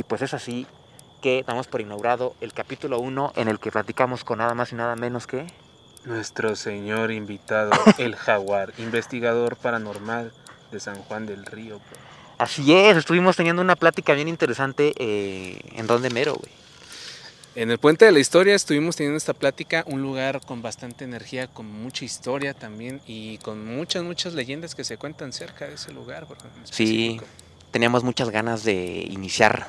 Y pues es así que damos por inaugurado el capítulo 1 en el que platicamos con nada más y nada menos que... Nuestro señor invitado, el jaguar, investigador paranormal de San Juan del Río. bro. Así es, estuvimos teniendo una plática bien interesante eh, en donde mero, güey. En el Puente de la Historia estuvimos teniendo esta plática, un lugar con bastante energía, con mucha historia también y con muchas, muchas leyendas que se cuentan cerca de ese lugar. bro, Sí, teníamos muchas ganas de iniciar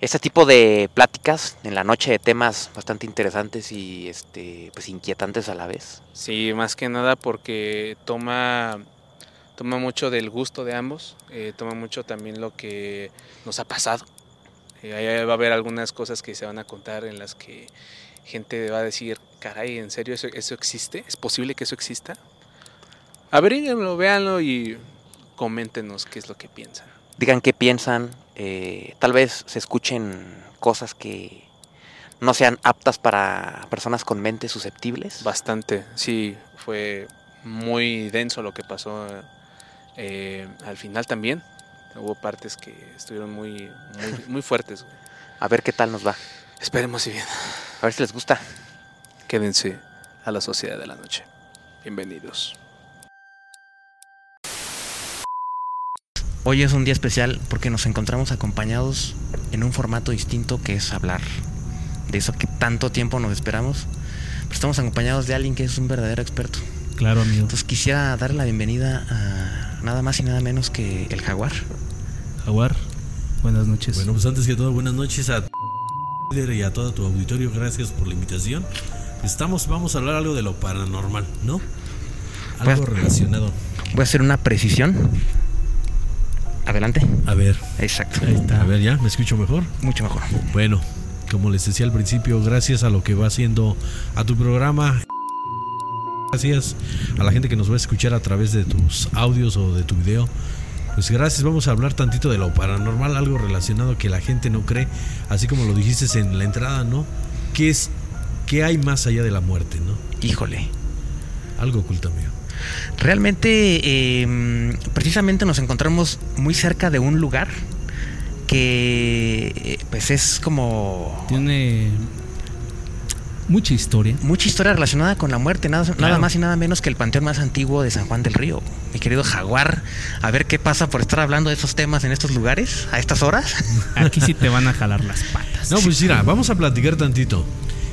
este tipo de pláticas en la noche de temas bastante interesantes y este pues inquietantes a la vez. Sí, más que nada porque toma, toma mucho del gusto de ambos, eh, toma mucho también lo que nos ha pasado. Eh, ahí va a haber algunas cosas que se van a contar en las que gente va a decir, caray, ¿en serio eso, eso existe? ¿Es posible que eso exista? Averíguenlo, véanlo y coméntenos qué es lo que piensan. Digan qué piensan, eh, tal vez se escuchen cosas que no sean aptas para personas con mentes susceptibles. Bastante, sí, fue muy denso lo que pasó eh, al final también. Hubo partes que estuvieron muy, muy, muy fuertes. güey. A ver qué tal nos va. Esperemos y bien. A ver si les gusta. Quédense a la Sociedad de la Noche. Bienvenidos. Hoy es un día especial porque nos encontramos acompañados en un formato distinto que es hablar de eso que tanto tiempo nos esperamos. Pero estamos acompañados de alguien que es un verdadero experto. Claro, amigo. Entonces quisiera darle la bienvenida a nada más y nada menos que el jaguar. Jaguar, buenas noches. Bueno, pues antes que todo, buenas noches a y a todo tu auditorio. Gracias por la invitación. Estamos, vamos a hablar algo de lo paranormal, ¿no? Algo Pues- relacionado. Voy a hacer una precisión. Adelante. A ver, Exacto. Ahí está. a ver, ¿ya? ¿Me escucho mejor? Mucho mejor. Bueno, como les decía al principio, gracias a lo que va haciendo a tu programa. Gracias a la gente que nos va a escuchar a través de tus audios o de tu video. Pues gracias, vamos a hablar tantito de lo paranormal, algo relacionado que la gente no cree, así como lo dijiste en la entrada, ¿no? ¿Qué es qué hay más allá de la muerte, ¿no? Híjole. Algo oculto, amigo. Realmente, eh, precisamente nos encontramos muy cerca de un lugar que, eh, pues, es como Tiene mucha historia. mucha historia relacionada con la muerte, nada, nada más y nada menos que el panteón más antiguo de San Juan del Río. Mi querido Jaguar, a ver qué pasa por estar hablando de esos temas en estos lugares, a estas horas. Aquí sí te van a jalar las patas. No, pues mira, vamos a platicar tantito.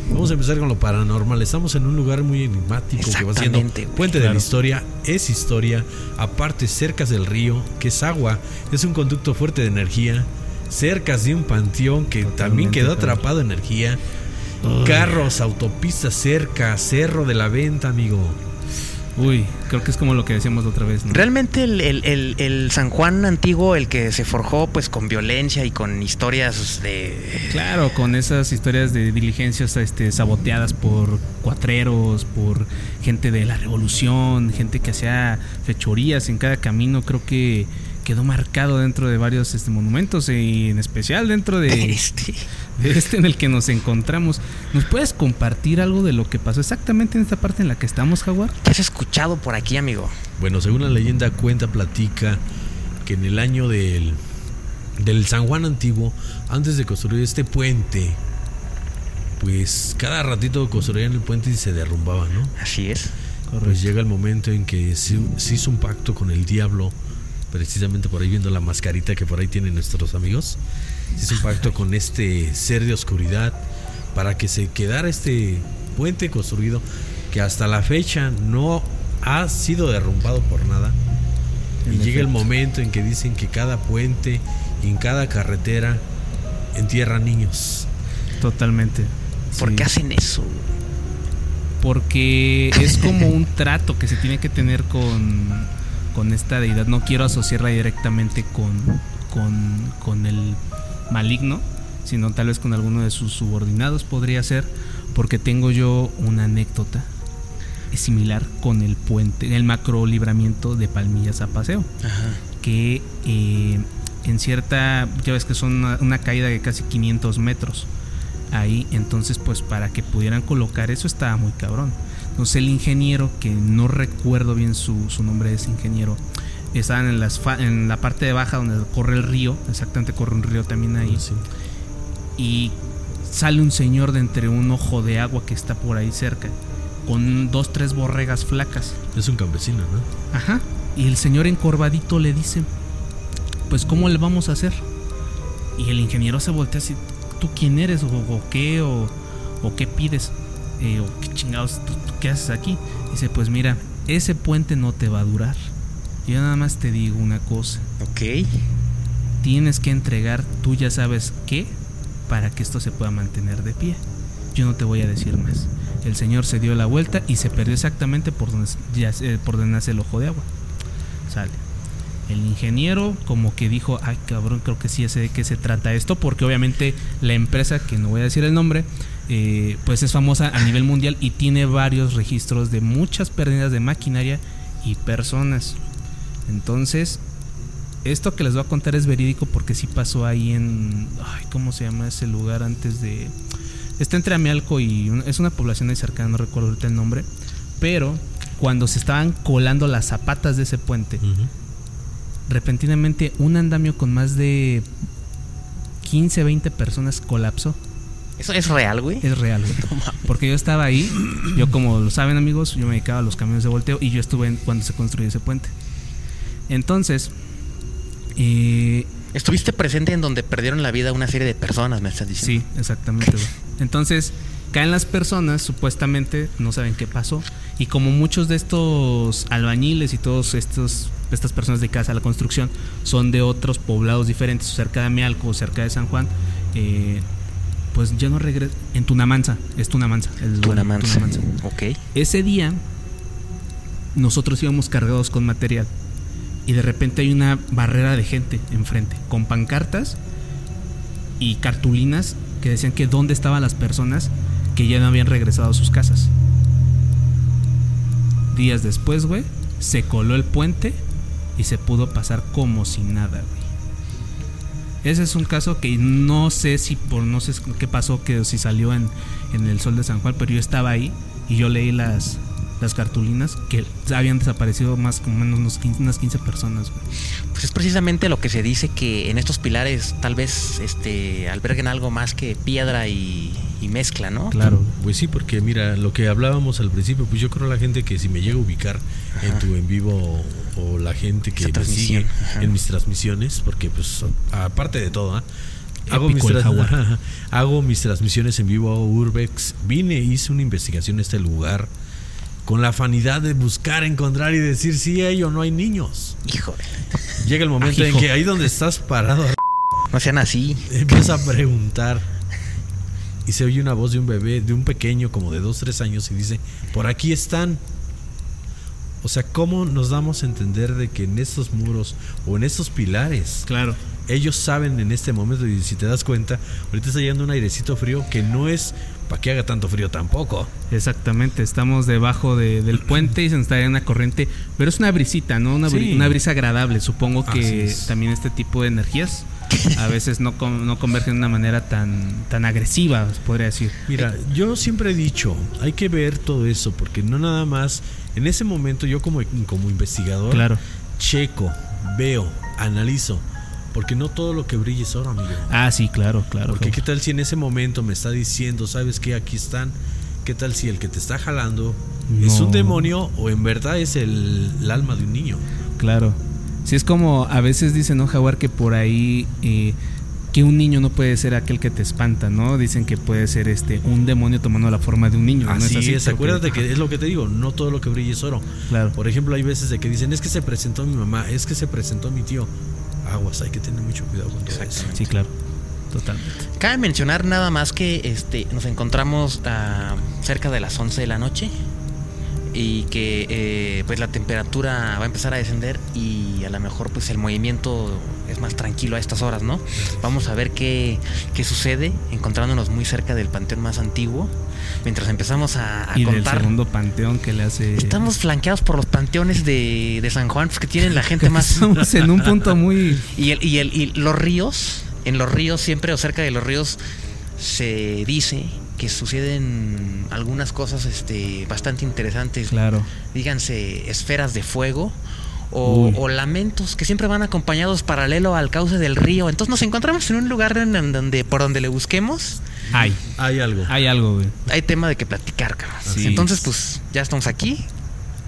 Vamos a empezar con lo paranormal. Estamos en un lugar muy enigmático que va siendo puente de la historia. Es historia. Aparte, cercas del río, que es agua. Es un conducto fuerte de energía. Cercas de un panteón que también quedó claro. atrapado en energía. Carros, autopistas cerca, cerro de la venta, amigo. Uy, creo que es como lo que decíamos la otra vez, ¿no? Realmente el, el- el- el San Juan antiguo, el que se forjó pues con violencia y con historias de... Claro, con esas historias de diligencias este, saboteadas por cuatreros, por gente de la revolución, gente que hacía fechorías en cada camino, creo que quedó marcado dentro de varios este, monumentos y en especial dentro de, Este, de este en el que nos encontramos. ¿Nos puedes compartir algo de lo que pasó exactamente en esta parte en la que estamos, Jaguar? ¿Qué has escuchado por aquí, amigo? Bueno, según la leyenda cuenta, platica que en el año del, del San Juan antiguo, antes de construir este puente, pues cada ratito construían el puente y se derrumbaba, ¿no? Así es. Pues llega el momento en que se, se hizo un pacto con el diablo, precisamente por ahí viendo la mascarita que por ahí tienen nuestros amigos. Hizo un pacto con este ser de oscuridad para que se quedara este puente construido que hasta la fecha no ha sido derrumbado por nada. Y llega el momento en que dicen que cada puente y en cada carretera entierra niños. Totalmente. ¿Por Sí. qué hacen eso? Porque es como un trato que se tiene que tener con, con esta deidad. No quiero asociarla directamente con, con, con el maligno, sino tal vez con alguno de sus subordinados podría ser, porque tengo yo una anécdota similar con el puente, el macro libramiento de Palmillas a Paseo Ajá. que eh, en cierta, ya ves que son una, una caída de casi 500 metros ahí, entonces pues para que pudieran colocar eso estaba muy cabrón. Entonces el ingeniero, que no recuerdo bien su, su nombre, es ingeniero estaban en, las en la parte de baja donde corre el río, exactamente corre un río también ahí, Sí. y sale un señor de entre un ojo de agua que está por ahí cerca, con dos, tres borregas flacas. Es un campesino, ¿no? Ajá. Y el señor encorvadito le dice, pues ¿cómo le vamos a hacer? Y el ingeniero se voltea así, ¿tú quién eres? ¿O, o qué? O, o qué pides? Eh, ¿O qué chingados? ¿tú, tú qué haces aquí? Dice, pues mira, ese puente no te va a durar. Yo nada más te digo una cosa. Ok. Tienes que entregar, tú ya sabes qué, para que esto se pueda mantener de pie. Yo no te voy a decir más. El señor se dio la vuelta y se perdió exactamente por donde, ya- eh, por donde nace el ojo de agua. Sale. El ingeniero como que dijo, ay cabrón, creo que sí sé de qué se trata esto, porque obviamente la empresa, que no voy a decir el nombre, eh, pues es famosa a nivel mundial y tiene varios registros de muchas pérdidas de maquinaria y personas. Entonces, esto que les voy a contar es verídico porque sí pasó ahí en. Ay, ¿cómo se llama ese lugar antes de.? Está entre Amialco y. un- es una población ahí cercana, no recuerdo ahorita el nombre. Pero cuando se estaban colando las zapatas de ese puente, repentinamente un andamio con más de 15, 20 personas colapsó. ¿Eso es real, güey? Es real, güey. Porque yo estaba ahí, yo como lo saben amigos, yo me dedicaba a los camiones de volteo y yo estuve en- cuando se construyó ese puente. Entonces, eh, Estuviste presente en donde perdieron la vida una serie de personas, me estás sí, diciendo. exactamente. güey. Entonces, caen las personas, supuestamente no saben qué pasó. Y como muchos de estos albañiles y todos estos estas personas dedicadas a la construcción son de otros poblados diferentes, cerca de Amialco o cerca de San Juan, eh, pues ya no regresan. En Tunamanza, es Tunamanza. el. Tunamanza. Ok. Ese día nosotros íbamos cargados con material y de repente hay una barrera de gente enfrente con pancartas y cartulinas que decían que dónde estaban las personas que ya no habían regresado a sus casas. Días después, güey, se coló el puente y se pudo pasar como si nada, güey. Ese es un caso que no sé si por no sé qué pasó, que si salió en, en el Sol de San Juan, pero yo estaba ahí y yo leí las, las cartulinas que habían desaparecido más como menos unos 15 unas 15 personas. Pues es precisamente lo que se dice que en estos pilares tal vez este alberguen algo más que piedra y, y mezcla, ¿no? Claro. Pues sí, porque mira, lo que hablábamos al principio, pues yo creo la gente que si me llega a ubicar en tu en vivo o la gente que me sigue ajá. en mis transmisiones, porque pues aparte de todo, ¿ah? hago, mis hago mis transmisiones en vivo, hago Urbex, vine, hice una investigación en este lugar con la afanidad de buscar, encontrar y decir si hay o no hay niños. Híjole. Llega el momento en Ajijo. que ahí donde estás parado No sean así. Empieza a preguntar. Y se oye una voz de un bebé, de un pequeño como de 2, 3 años y dice, por aquí están. O sea, ¿cómo nos damos a entender de que en estos muros o en estos pilares, Claro. ellos saben en este momento, y si te das cuenta, ahorita está llegando un airecito frío que no es para que haga tanto frío tampoco. Exactamente, estamos debajo de- del puente y se nos está en una corriente, pero es una brisita, ¿no? Una, bri- Sí. una brisa agradable. Supongo que también este tipo de energías a veces no, no convergen de una manera tan, tan agresiva, se podría decir. Mira, yo siempre he dicho, hay que ver todo eso, porque no nada más, en ese momento yo como, como investigador, Claro. checo, veo, analizo, porque no todo lo que brilla es oro, amigo. Ah, sí, claro, claro. Porque qué tal si en ese momento me está diciendo, sabes que aquí están, qué tal si el que te está jalando es No. un demonio o en verdad es el, el alma de un niño. Claro. Sí, es como a veces dicen, ¿no, Jaguar? Que por ahí eh, que un niño no puede ser aquel que te espanta, ¿no? Dicen que puede ser este un demonio tomando la forma de un niño. ¿no Así, es, Creo acuérdate que es lo que te digo, no todo lo que brilla es oro. Claro. Por ejemplo, hay veces de que dicen, es que se presentó mi mamá, es que se presentó mi tío. Aguas, hay que tener mucho cuidado con todo eso. Sí, claro. Totalmente. Cabe mencionar nada más que este nos encontramos ah, cerca de las 11 de la noche y que eh, pues la temperatura va a empezar a descender y a lo mejor pues el movimiento es más tranquilo a estas horas, ¿no? Vamos a ver qué, qué sucede encontrándonos muy cerca del panteón más antiguo mientras empezamos a, a y del contar. segundo panteón que le hace. Estamos flanqueados por los panteones de, de San Juan, pues que tienen la gente más Estamos en un punto muy. y, el, y, el, y los ríos, en los ríos siempre o cerca de los ríos se dice que suceden algunas cosas este, bastante interesantes. Claro. Díganse esferas de fuego o, lamentos que siempre van acompañados paralelo al cauce del río. Entonces nos encontramos en un lugar en en donde por donde le busquemos Hay, Hay algo. hay algo, güey. hay tema de que platicar, cabrón. Sí. Entonces pues ya estamos aquí,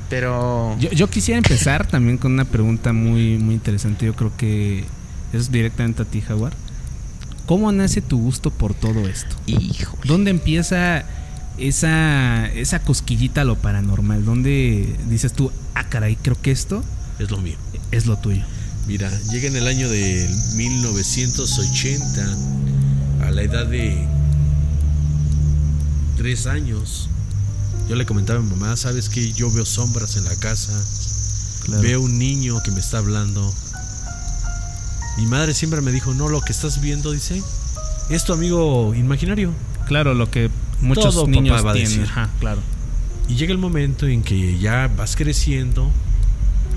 pero Yo, yo quisiera empezar también con una pregunta muy, muy interesante. Yo creo que es directamente a ti, Jaguar. ¿Cómo nace tu gusto por todo esto? hijo. ¿Dónde empieza esa, esa cosquillita a lo paranormal? ¿Dónde dices tú, ah, caray, creo que esto Es lo mío. es lo tuyo? Mira, llega en el año de 1980, a la edad de tres años. Yo le comentaba a mi mamá, ¿sabes qué? Yo veo sombras en la casa, Claro. veo un niño que me está hablando. Mi madre siempre me dijo, no, lo que estás viendo, dice, es tu amigo imaginario. Claro, lo que muchos Todo niños papá va a tienen. Ajá, claro. Y llega el momento en que ya vas creciendo,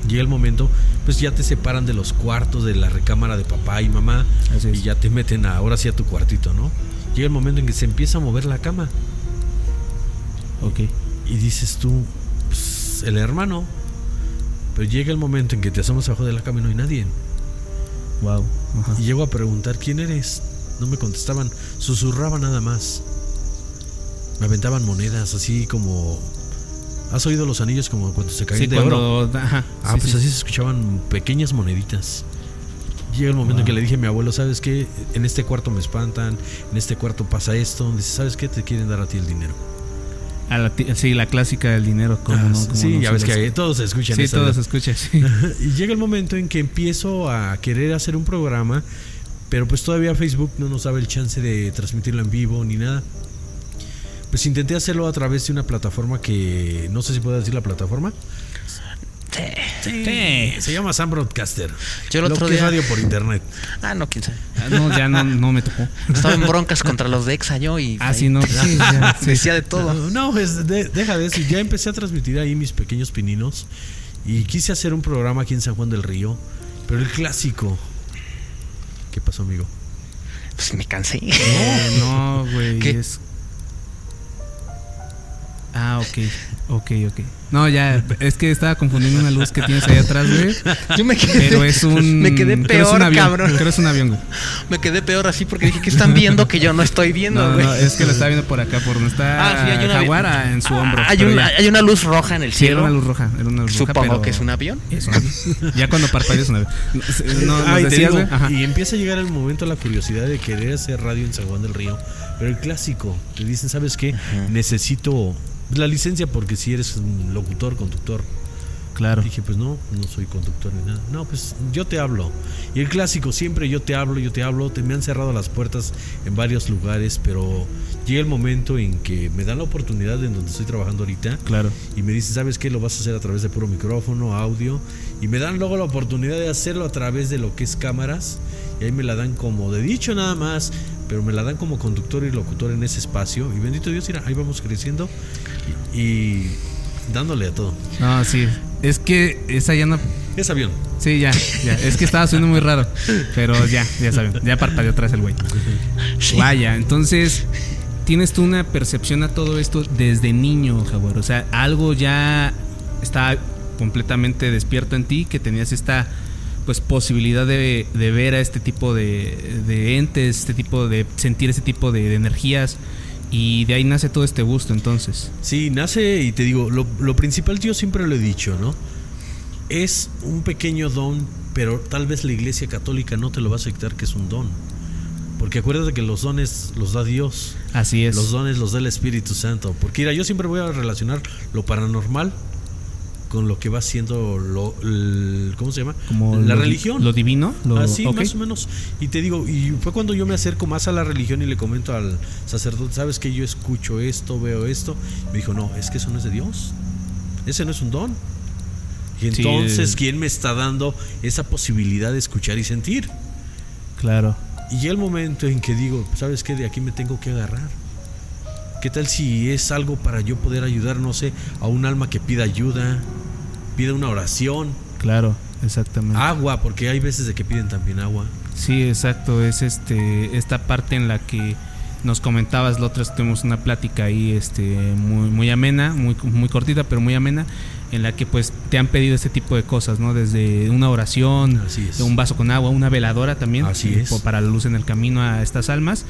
llega el momento, pues ya te separan de los cuartos de la recámara de papá y mamá y ya te meten a- ahora sí a tu cuartito, ¿no? Llega el momento en que se empieza a mover la cama Ok. y dices tú, pues, el hermano. Pero llega el momento en que te asomas abajo de la cama y no hay nadie. Wow. Ajá. Y llego a preguntar, ¿quién eres? No me contestaban, susurraban nada más. Me aventaban monedas así como... ¿Has oído los anillos como cuando se caen Sí, de oro? cuando. Ajá. Ah, sí, pues sí. así se escuchaban pequeñas moneditas. Llega el momento en que le dije a mi abuelo, ¿sabes qué? En este cuarto me espantan, en este cuarto pasa esto. Dice, ¿sabes qué? Te quieren dar a ti el dinero. A la ti- sí, la clásica del dinero. ¿cómo Ah, no? ¿Cómo sí, no? ya ves que todos se escuchan Sí, esa todo edad. se escucha, sí. Y llega el momento en que empiezo a querer hacer un programa, pero pues todavía Facebook no nos daba el chance de transmitirlo en vivo ni nada. Pues intenté hacerlo a través de una plataforma que no sé si puedo decir la plataforma. Sí. Sí. Se llama Sam Broadcaster. Yo el Lo otro que es día- radio por internet. Ah, no, quién sabe. Ah, No, ya no, no me tocó. Estaba en broncas contra los de Exa yo y Ah, ahí sí, no. Sí, ya, sí. decía de todo. No, no, pues, de- deja de eso. Ya empecé a transmitir ahí mis pequeños pininos. Y quise hacer un programa aquí en San Juan del Río. Pero el clásico. ¿Qué pasó, amigo? Pues me cansé. Eh, no, güey. ¿Qué? Es... Ah, ok. Ok, ok. No, ya. Es que estaba confundiendo una luz que tienes ahí atrás, güey. Yo me quedé. Pero es un. Me quedé creo es un peor, avión, cabrón. Creo es un avión, güey. Me quedé peor así porque dije que están viendo que yo no estoy viendo, No, güey. no, es que lo estaba viendo por acá, por donde está Ah, sí, hay una- Jaguar en su hombro. hay, una, hay una luz roja en el Sí, era cielo. una luz roja. Era una luz roja, Supongo que es un avión. Es un avión. Ya cuando parpadea es un avión. No, nos Ay, decías, digo, güey. Y empieza a llegar el momento la curiosidad de querer hacer radio en San Juan del Río. Pero el clásico, te dicen, ¿sabes qué? Necesito la licencia porque si eres un locutor, conductor. Claro. Dije, pues no, no soy conductor ni nada. No, pues yo te hablo. Y el clásico, siempre yo te hablo, yo te hablo. Te me han cerrado las puertas en varios lugares, pero llega el momento en que me dan la oportunidad en donde estoy trabajando ahorita. Claro. Y me dicen, ¿sabes qué? Lo vas a hacer a través de puro micrófono, audio. Y me dan luego la oportunidad de hacerlo a través de lo que es cámaras. Y ahí me la dan como de dicho nada más, pero me la dan como conductor y locutor en ese espacio. Y bendito Dios, mira, ahí vamos creciendo y, y dándole a todo. No, sí. Es que esa ya no. Es avión. Sí, ya, ya. Es que estaba suena muy raro. Pero ya, ya saben. Ya parpadeó atrás el güey. Vaya, entonces. Tienes tú una percepción a todo esto desde niño, Jaguar. O sea, algo ya está completamente despierto en ti, que tenías esta pues posibilidad de, de ver a este tipo de, de entes, este tipo de sentir ese tipo de, de energías. Y de ahí nace todo este gusto, entonces. Sí, nace y te digo, lo, lo principal yo siempre lo he dicho, ¿no? Es un pequeño don, pero tal vez la iglesia católica no te lo va a aceptar que es un don. Porque acuérdate que los dones los da Dios. Así es. Los dones los da el Espíritu Santo. Porque mira, yo siempre voy a relacionar lo paranormal con lo que va siendo lo, el- ¿cómo se llama? Como la lo religión. Lo divino. Lo, Así, más o menos. Y te digo, y fue cuando yo me acerco más a la religión y le comento al sacerdote, ¿sabes que yo escucho esto, veo esto? Me dijo, no, es que eso no es de Dios. Ese no es un don. Y entonces, ¿quién me está dando esa posibilidad de escuchar y sentir? Claro. Y el momento en que digo, ¿sabes qué? De aquí me tengo que agarrar. ¿Qué tal si es algo para yo poder ayudar, no sé, a un alma que pida ayuda, pida una oración, Claro, exactamente. agua, porque hay veces de que piden también agua. Sí, exacto. Es este esta parte en la que nos comentabas la otra vez tuvimos una plática ahí este muy muy amena, muy muy cortita pero muy amena en la que pues te han pedido este tipo de cosas, ¿no? Desde una oración, Así es. un vaso con agua, una veladora también, Así eh, es. para la luz en el camino a estas almas.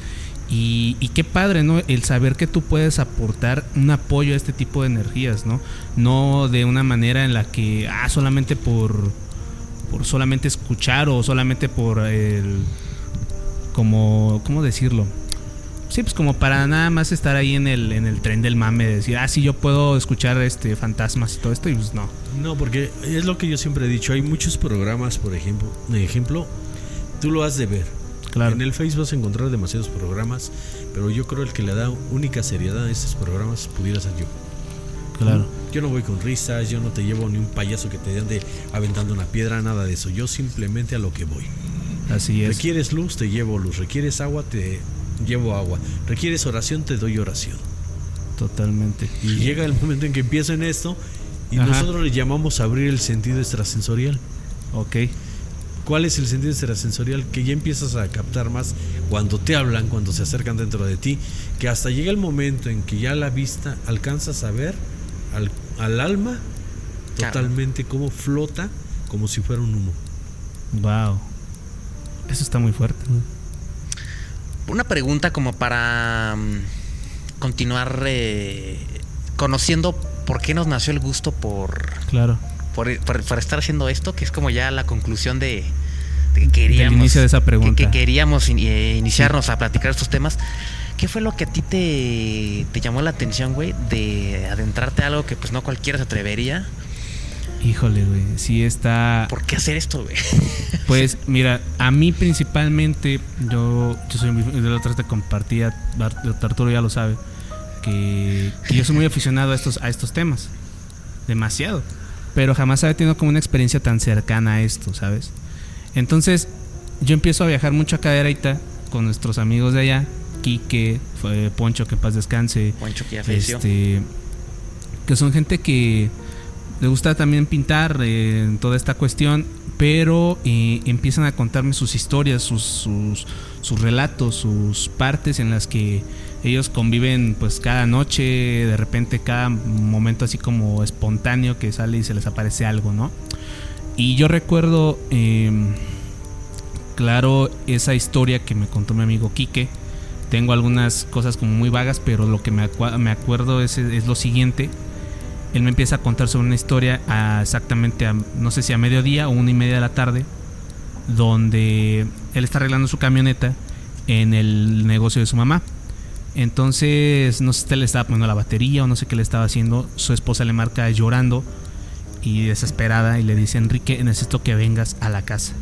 Y, y qué padre, ¿no? El saber que tú puedes aportar un apoyo a este tipo de energías, ¿no? No de una manera en la que, ah, solamente por, por solamente escuchar o solamente por el, como, ¿cómo decirlo? Sí, pues como para nada más estar ahí en el, en el tren del mame, de decir, ah, sí, yo puedo escuchar este fantasmas y todo esto, y pues no. No, porque es lo que yo siempre he dicho. Hay muchos programas, por ejemplo, ejemplo, tú lo has de ver. Claro. En el Face vas a encontrar demasiados programas, pero yo creo el que le da única seriedad a estos programas pudiera ser yo. Claro. Yo no voy con risas, yo no te llevo ni un payaso que te ande aventando una piedra, nada de eso. Yo simplemente a lo que voy. Así es. Requieres luz, te llevo luz. Requieres agua, te llevo agua. Requieres oración, te doy oración. Totalmente. Y llega el momento en que empieza en esto y Ajá. nosotros le llamamos abrir el sentido extrasensorial. Ok. ¿Cuál es el sentido extrasensorial? Que ya empiezas a captar más cuando te hablan, cuando se acercan dentro de ti, que hasta llega el momento en que ya la vista alcanzas a ver al, al alma Claro. totalmente como flota, como si fuera un humo. Wow. Eso está muy fuerte. ¿no? Una pregunta como para mm, continuar eh, conociendo por qué nos nació el gusto por, Claro. Por, por- por estar haciendo esto, que es como ya la conclusión de, de que queríamos. inicio de esa pregunta. Que, que queríamos in- eh, iniciarnos a platicar estos temas. ¿Qué fue lo que a ti te, te llamó la atención, güey, de adentrarte a algo que pues no cualquiera se atrevería? Híjole, güey. Sí está. ¿Por qué hacer esto, güey? Pues mira, a mí principalmente, yo, yo soy muy, de la otra te compartía, Bar- Arturo ya lo sabe, que, que yo soy muy aficionado a estos, a estos temas. Demasiado. Pero jamás había tenido como una experiencia tan cercana a esto, ¿sabes? Entonces, yo empiezo a viajar mucho a Cadereyta con nuestros amigos de allá, Quique, fue Poncho, que en paz descanse, Poncho que ya falleció. este, que son gente que le gusta también pintar eh, en toda esta cuestión, pero eh, empiezan a contarme sus historias, sus, sus, sus relatos, sus partes en las que ellos conviven pues cada noche, de repente cada momento así como espontáneo que sale y se les aparece algo, ¿no? Y yo recuerdo, eh, claro, esa historia que me contó mi amigo Quique. Tengo algunas cosas como muy vagas, pero lo que me, acuerdo es, lo siguiente. Él me empieza a contar sobre una historia exactamente, a, no sé si a mediodía o una y media de la tarde, donde él está arreglando su camioneta en el negocio de su mamá. Entonces, no sé si le estaba poniendo la batería o no sé qué le estaba haciendo. Su esposa le marca llorando y desesperada y le dice, Enrique, necesito que vengas a la casa.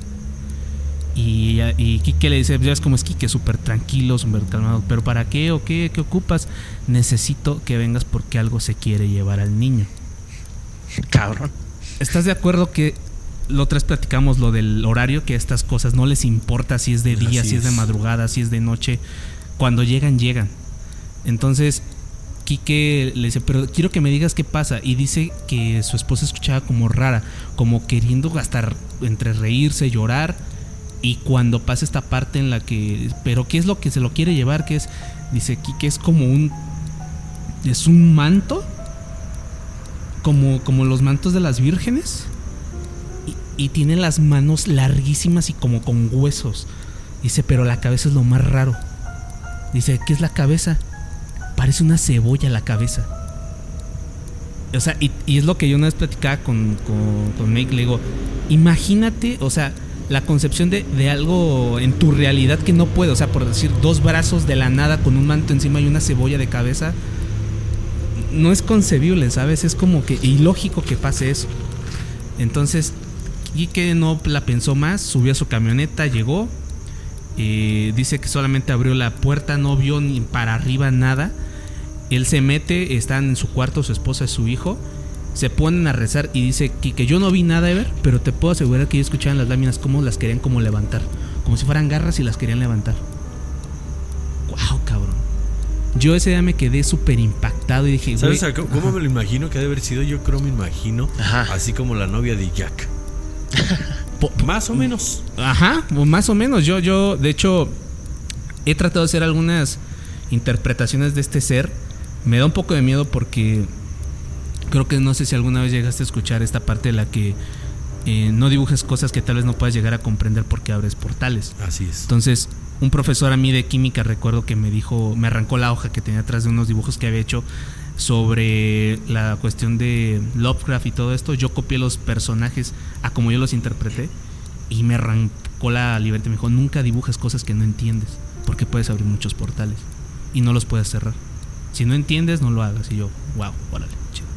Y, ella- y Quique le dice, ya ves cómo es Quique, súper tranquilo, súper calmado, pero ¿para qué o qué? ¿Qué ocupas? Necesito que vengas porque algo se quiere llevar al niño. Cabrón. ¿Estás de acuerdo que lo otra vez platicamos lo del horario, que a estas cosas no les importa si es de día, Así si es de madrugada, si es de noche? Cuando llegan, llegan. Entonces, Quique le dice, pero quiero que me digas qué pasa. Y dice que su esposa escuchaba como rara, como queriendo gastar entre reírse, llorar. Y cuando pasa esta parte en la que, pero ¿qué es lo que se lo quiere llevar? Que es, dice Quique, es como un, es un manto, como, como los mantos de las vírgenes. Y, tiene las manos larguísimas y como con huesos. Dice, pero la cabeza es lo más raro. Dice, ¿qué es la cabeza? Parece una cebolla la cabeza. O sea, y, es lo que yo una vez platicaba con, con, con Make, le digo, imagínate, o sea, la concepción de, de algo en tu realidad que no puede, o sea, por decir, dos brazos de la nada con un manto encima y una cebolla de cabeza, no es concebible, ¿sabes? Es como que ilógico que pase eso. Entonces, Quique no la pensó más, subió a su camioneta, llegó, eh, dice que solamente abrió la puerta, no vio ni para arriba nada. Él se mete, están en su cuarto su esposa y su hijo. Se ponen a rezar y dice que, que yo no vi nada, Ever, pero te puedo asegurar que ellos escuchaban las láminas como las querían como levantar. Como si fueran garras y las querían levantar. Wow, cabrón. Yo ese día me quedé súper impactado y dije, ¿Sabes güey, a cómo cómo me lo imagino que ha de haber sido? Yo creo me imagino Ajá. así como la novia de Jack. Más o menos. Ajá, o más o menos. Yo, yo, de hecho, he tratado de hacer algunas interpretaciones de este ser. Me da un poco de miedo porque Creo que no sé si alguna vez llegaste a escuchar esta parte de la que eh, no dibujes cosas que tal vez no puedas llegar a comprender porque abres portales. Así es. Entonces, un profesor a mí de química recuerdo que me dijo, me arrancó la hoja que tenía atrás de unos dibujos que había hecho sobre la cuestión de Lovecraft y todo esto. Yo copié los personajes a como yo los interpreté y me arrancó la libertad. Me dijo, nunca dibujes cosas que no entiendes porque puedes abrir muchos portales y no los puedes cerrar. Si no entiendes, no lo hagas. Y yo, wow, órale, chido.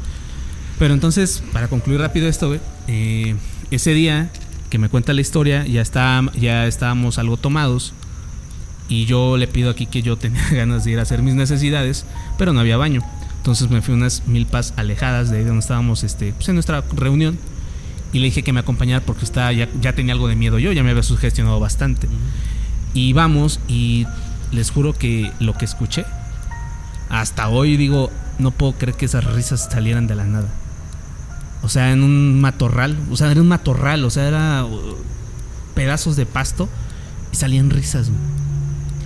Pero entonces, para concluir rápido esto, eh, ese día que me cuenta la historia, ya, está, ya estábamos algo tomados. Y yo le pido aquí que yo tenía ganas de ir a hacer mis necesidades, pero no había baño. Entonces me fui unas milpas alejadas de ahí donde estábamos este, pues en nuestra reunión. Y le dije que me acompañara porque estaba, ya, ya tenía algo de miedo yo, ya me había sugestionado bastante. Y vamos, y les juro que lo que escuché, hasta hoy digo, no puedo creer que esas risas salieran de la nada. O sea, en un matorral, o sea, era un matorral, o sea, era uh, pedazos de pasto y salían risas.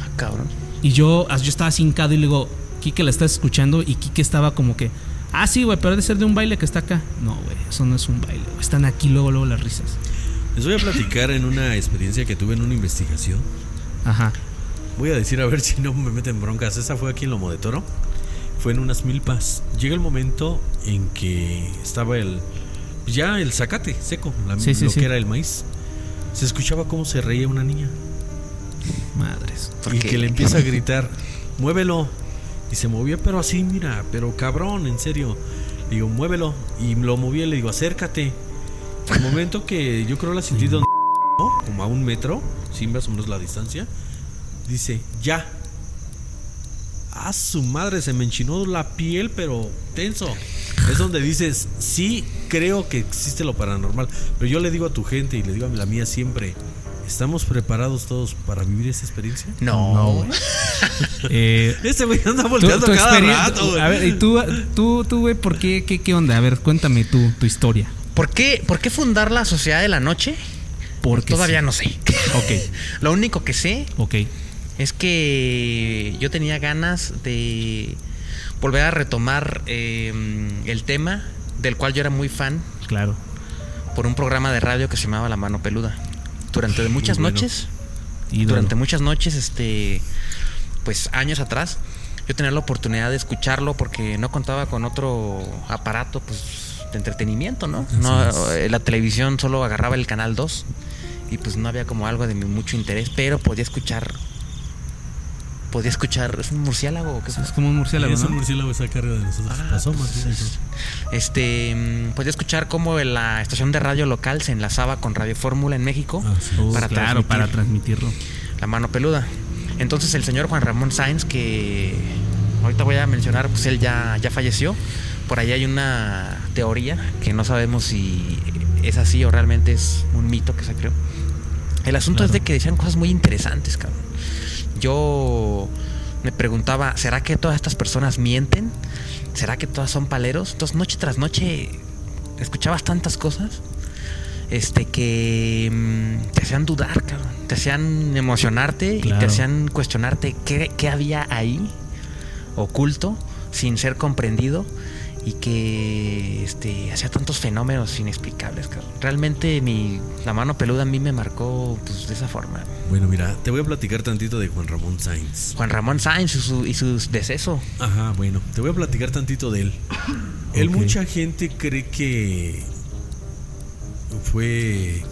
Ah, cabrón. Y yo, yo estaba hincado y le digo, Kike la estás escuchando y Kike estaba como que, ah, sí, güey, pero ha de ser de un baile que está acá. No, güey, eso no es un baile. Están aquí luego, luego las risas. Les voy a platicar en una experiencia que tuve en una investigación. Ajá. Voy a decir a ver si no me meten broncas. Esa fue aquí en Lomo de Toro. Fue en unas milpas. Llega el momento en que estaba el. Ya el zacate seco, la- Sí, sí, lo sí. que era el maíz. Se escuchaba cómo se reía una niña. Madres. ¿Por y qué? que le empieza a gritar: Muévelo. Y se movía, pero así, mira, pero cabrón, en serio. Le digo, muévelo. Y lo movía y le digo, acércate. Al momento que yo creo la sentí donde. Como a un metro, sin más o la distancia. Dice, ya. A su madre, se me enchinó la piel, pero tenso. Es donde dices, sí, creo que existe lo paranormal. Pero yo le digo a tu gente y le digo a la mía siempre, ¿estamos preparados todos para vivir esa experiencia? No. No, güey. Eh, Este güey anda volteando cada rato, güey. A ver, ¿y tú, tú, tú, güey, por qué, qué, qué onda? A ver, cuéntame tú, tu historia. ¿Por qué, ¿Por qué fundar la Sociedad de la Noche? Porque Todavía sí. no sé. Ok, Lo único que sé ok. es que yo tenía ganas de volver a retomar eh, el tema del cual yo era muy fan Claro. por un programa de radio que se llamaba La Mano Peluda. Durante muchas bueno. noches, Ídolo. durante muchas noches, este, pues años atrás, yo tenía la oportunidad de escucharlo porque no contaba con otro aparato, pues, de entretenimiento, ¿no? no es. eh, la televisión solo agarraba el canal 2 y pues no había como algo de mi mucho interés, pero podía escuchar, podía escuchar, es un murciélago, ¿qué es Es como un murciélago, Es un ¿no? murciélago esa carga de nosotros. Ah, Pasó pues, más es-. Este, mm, podía escuchar cómo la estación de radio local se enlazaba con Radio Fórmula en México. Ah, sí. Uh, para claro, transmitir. para transmitirlo. la mano peluda. Entonces el señor Juan Ramón Sáenz, que ahorita voy a mencionar, pues él ya, ya falleció. Por ahí hay una teoría que no sabemos si es así o realmente es un mito que se creó. El asunto es de que decían cosas muy interesantes, cabrón. Yo me preguntaba, ¿será que todas estas personas mienten? ¿Será que todas son paleros? Entonces noche tras noche escuchabas tantas cosas este que mm, te hacían dudar, cabrón. Te hacían emocionarte y te hacían cuestionarte qué, qué había ahí oculto sin ser comprendido y que este hacía tantos fenómenos inexplicables, cabrón. Realmente mi la mano peluda a mí me marcó pues, de esa forma. Bueno, mira, te voy a platicar tantito de Juan Ramón Sainz. Juan Ramón Sáenz y su, y su deceso. Ajá, bueno, te voy a platicar tantito de él. Él, mucha gente cree que fue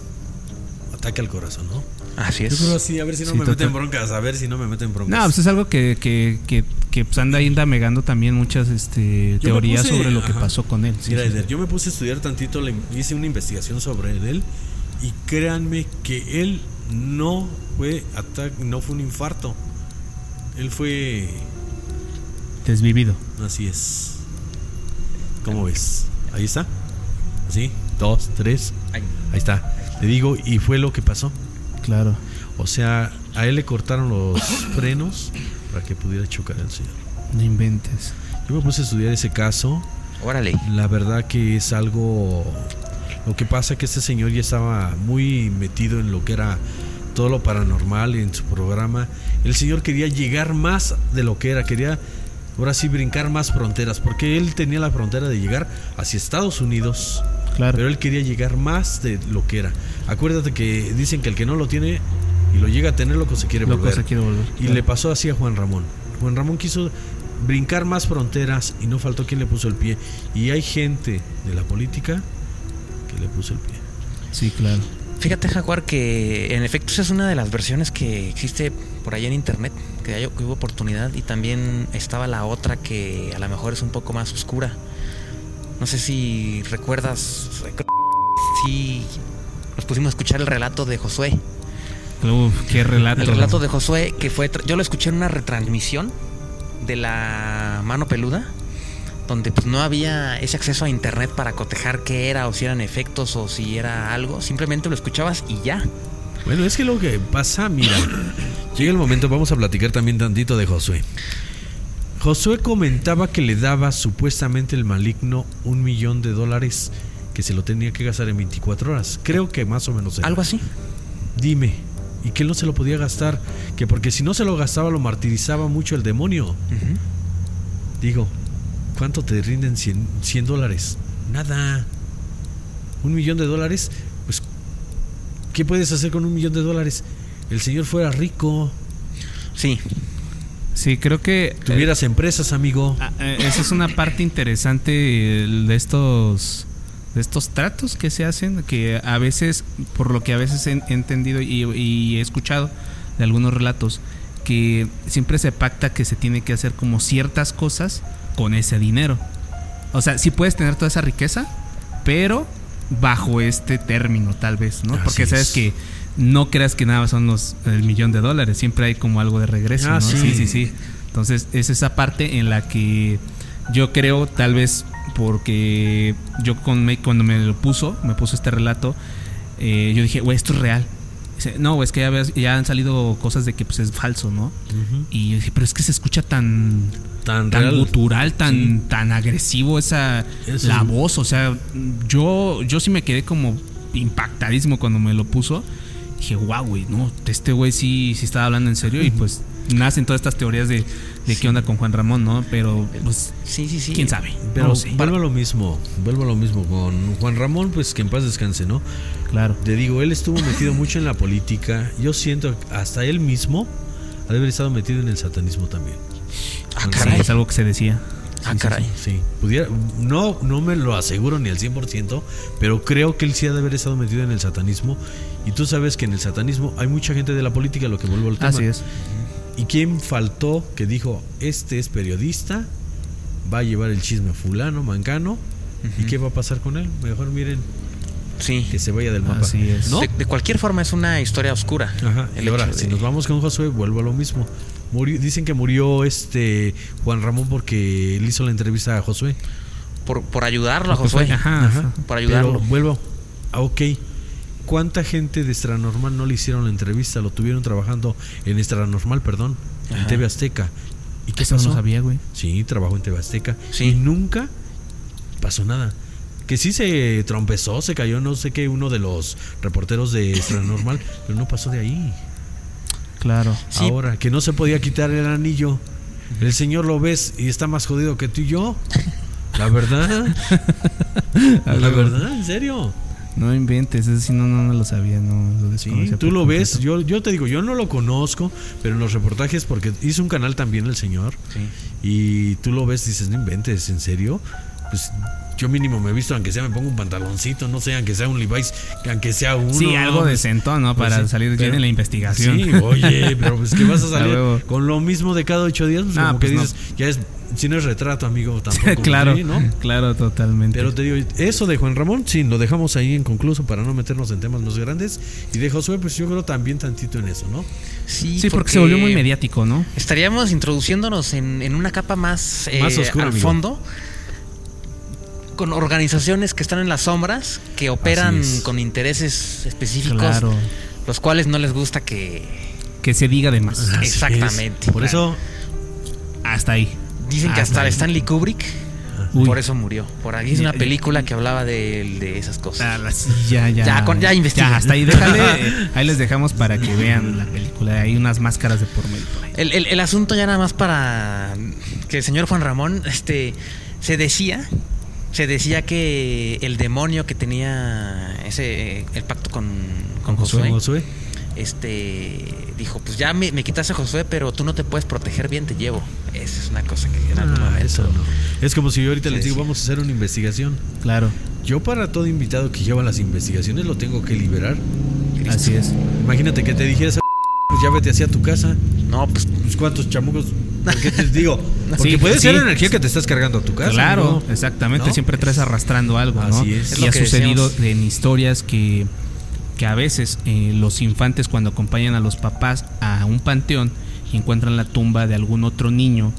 ataque al corazón, ¿no? Así Yo es. creo así, a ver si no Sí, me total. meten broncas, a ver si no me meten broncas. No, pues es algo que, que, que, que, pues, anda ahí indagando también muchas este, teorías puse- sobre lo que pasó con él. Sí, Mira, sí, yo me puse a estudiar tantito, le hice una investigación sobre él y créanme que él no fue ataque, no fue un infarto. Él fue Desvivido. Así es. ¿Cómo ves? Ahí está. Así. Dos, tres. Ahí está. Te digo, y fue lo que pasó. Claro. O sea, a él le cortaron los frenos para que pudiera chocar el señor. No inventes. Yo me puse a estudiar ese caso. Órale. La verdad que es algo... Lo que pasa que este señor ya estaba muy metido en lo que era todo lo paranormal en su programa. El señor quería llegar más de lo que era. Quería ahora sí brincar más fronteras, porque él tenía la frontera de llegar hacia Estados Unidos, Claro. pero él quería llegar más de lo que era. Acuérdate que dicen que el que no lo tiene y lo llega a tener, loco se quiere Loco volver. se quiere volver. Y le pasó así a Juan Ramón. Juan Ramón quiso brincar más fronteras y no faltó quien le puso el pie. Y hay gente de la política que le puso el pie. Sí, claro. Fíjate, Jaguar, que en efecto esa es una de las versiones que existe por ahí en internet, que, hay- que hubo oportunidad, y también estaba la otra que a lo mejor es un poco más oscura. No sé si recuerdas, si nos pusimos a escuchar el relato de Josué. Uf, qué relato. El relato de Josué, que fue, yo lo escuché en una retransmisión de la mano peluda, donde pues no había ese acceso a internet para cotejar qué era, o si eran efectos, o si era algo. Simplemente lo escuchabas y ya. Bueno, es que lo que pasa, mira, llega el momento, vamos a platicar también tantito de Josué. Josué comentaba que le daba supuestamente el maligno un millón de dólares que se lo tenía que gastar en 24 horas. Creo que más o menos. era. Algo así. Dime, ¿y que él no se lo podía gastar? Que porque si no se lo gastaba lo martirizaba mucho el demonio. Digo, ¿cuánto te rinden 100, 100 dólares? Nada. Un millón de dólares, pues, ¿qué puedes hacer con un millón de dólares? El señor fuera rico, Sí. Sí, creo que. tuvieras empresas, amigo. Ah, eh, esa es una parte interesante eh, de estos de estos tratos que se hacen que a veces por lo que a veces he entendido y, y he escuchado de algunos relatos que siempre se pacta que se tiene que hacer como ciertas cosas con ese dinero o sea sí puedes tener toda esa riqueza pero bajo este término tal vez no Así porque sabes es. que no creas que nada son los el millón de dólares siempre hay como algo de regreso Ah, ¿no? sí. sí sí sí entonces es esa parte en la que yo creo tal vez porque yo con me- cuando me lo puso, me puso este relato, eh, yo dije, güey, esto es real. Dice, no, es que ya, ves- ya han salido cosas de que pues es falso, ¿no? Y yo dije, pero es que se escucha tan Tan tan real. gutural, tan Sí. tan agresivo esa Eso la voz, o sea, yo yo sí me quedé como impactadísimo cuando me lo puso. Dije, wow, güey, no, este güey sí, sí estaba hablando en serio y pues nacen todas estas teorías de, de qué onda con Juan Ramón, ¿no? Pero pues Sí, sí, sí. quién sabe. Pero no sé. vuelvo a lo mismo, vuelvo a lo mismo con Juan Ramón, pues que en paz descanse, ¿no? Claro. Te digo, él estuvo metido mucho en la política. Yo siento hasta él mismo ha de haber estado metido en el satanismo también. Ah, Sí, caray. es algo que se decía. Ah, Sí, sí, caray. Sí, pudiera, no, no me lo aseguro ni al 100%, pero creo que él sí ha de haber estado metido en el satanismo. Y tú sabes que en el satanismo hay mucha gente de la política, lo que vuelvo al sí. tema. Así es. ¿Y quién faltó que dijo, este es periodista, va a llevar el chisme a fulano, mangano? ¿Y qué va a pasar con él? Mejor miren Sí. que se vaya del mapa. Así es. ¿No? De, de cualquier forma es una historia oscura. Ajá. Y ahora, de- si nos vamos con Josué, vuelvo a lo mismo. Murió- dicen que murió este Juan Ramón porque él hizo la entrevista a Josué. por, por ayudarlo a Josué. ajá, Ajá. Por ayudarlo. Pero vuelvo. Ah, ok. ¿Cuánta gente de Extra Normal no le hicieron la entrevista? Lo tuvieron trabajando en Extra Normal, perdón, en. TV Azteca. ¿Y qué Eso no pasó? lo sabía, güey. Sí, trabajó en TV Azteca. Sí. Y nunca pasó nada. Que sí se trompezó, se cayó, no sé qué, uno de los reporteros de Extra Normal, pero no pasó de ahí. Claro. Sí. Ahora, que no se podía quitar el anillo. El señor lo ves y está más jodido que tú y yo. La verdad. La verdad, en serio. No inventes, eso sí no, no, no lo sabía, no lo Sí, desconocía tú por lo ves, yo, yo te digo, yo no lo conozco, pero en los reportajes, porque hizo un canal también el señor, Sí. y tú lo ves, dices, no inventes, ¿en serio? Pues yo mínimo me he visto, aunque sea me pongo un pantaloncito, no sé, aunque sea un Levi's, aunque sea uno. Sí, algo pues, decentón, ¿no? pues Para sí, salir bien en la investigación. Sí, oye, pero pues que vas a salir con lo mismo de cada ocho días, pues Ah, como pues que no. dices, ya es, si no es retrato, amigo, tampoco. claro, sí, ¿no? claro, totalmente. Pero te digo, eso de Juan Ramón, sí, lo dejamos ahí inconcluso para no meternos en temas más grandes. Y de Josué, pues yo creo también tantito en eso, ¿no? Sí, sí, porque, se volvió muy mediático, ¿no? Estaríamos introduciéndonos en, en una capa más, eh, Más oscura, al amigo. fondo, con organizaciones que están en las sombras, que operan con intereses específicos, Claro. los cuales no les gusta que... Que se diga de más. Así Exactamente. es. Por eso, Hasta ahí. Dicen que hasta claro. Stanley Kubrick Uy. Por eso murió. Por ahí es una película que hablaba de, de esas cosas. Ah, ya, ya. Ya, con- ya hasta ahí, déjale. ahí les dejamos para que vean la película. Hay unas máscaras de por medio. por ahí. El, el- el asunto ya nada más para que el señor Juan Ramón, este, se decía, se decía que el demonio que tenía ese, el pacto con, con Josué, Josué. este, dijo, pues ya me, me quitaste a Josué, pero tú no te puedes proteger bien, te llevo. Esa es una cosa que en algún Ah, momento- eso no. Es como si yo ahorita les digo, vamos a hacer una investigación. Claro, Yo para todo invitado que lleva las investigaciones lo tengo que liberar. así es. Imagínate que te dijeras, ya vete hacia tu casa. No, pues Pues cuántos chamucos. ¿Por qué te digo? Porque Sí, puede sí. ser energía que te estás cargando a tu casa. Claro, ¿no? exactamente. ¿No? Siempre traes arrastrando algo, ¿no? Así es. Es Y ha sucedido decíamos. en historias que, que a veces eh, los infantes cuando acompañan a los papás a un panteón y encuentran la tumba de algún otro niño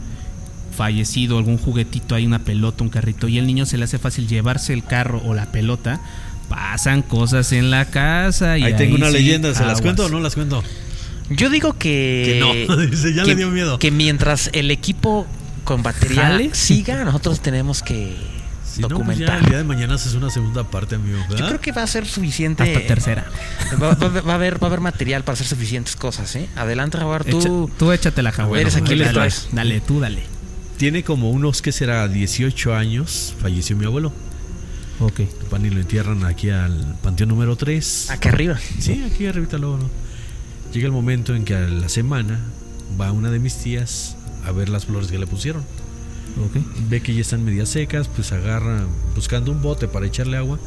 fallecido, algún juguetito, hay una pelota, un carrito, y el niño se le hace fácil llevarse el carro o la pelota, pasan cosas en la casa. Y Ahí tengo una sí, leyenda, ¿se las cuento o no las cuento? Yo digo que... Que no, dice, ya le dio miedo. Que mientras el equipo con batería siga, nosotros tenemos que Si no, pues ya documentar. el día de mañana haces una segunda parte, amigo. Yo creo que va a ser suficiente. Hasta tercera. Va, va- va a haber, va a haber material para hacer suficientes cosas, ¿eh? Adelante, Jaguar, tú. Echa- tú échate la jaguar. Eres aquí el dale, traes. dale, tú dale. Tiene como unos, ¿qué será? 18 años. Falleció mi abuelo. Ok. Pan y lo entierran aquí al panteón número 3. Aquí arriba. Sí, aquí arribita luego, ¿no? Llega el momento en que a la semana va una de mis tías a ver las flores que le pusieron. Ok. Ve que ya están medias secas, pues agarra buscando un bote para echarle agua.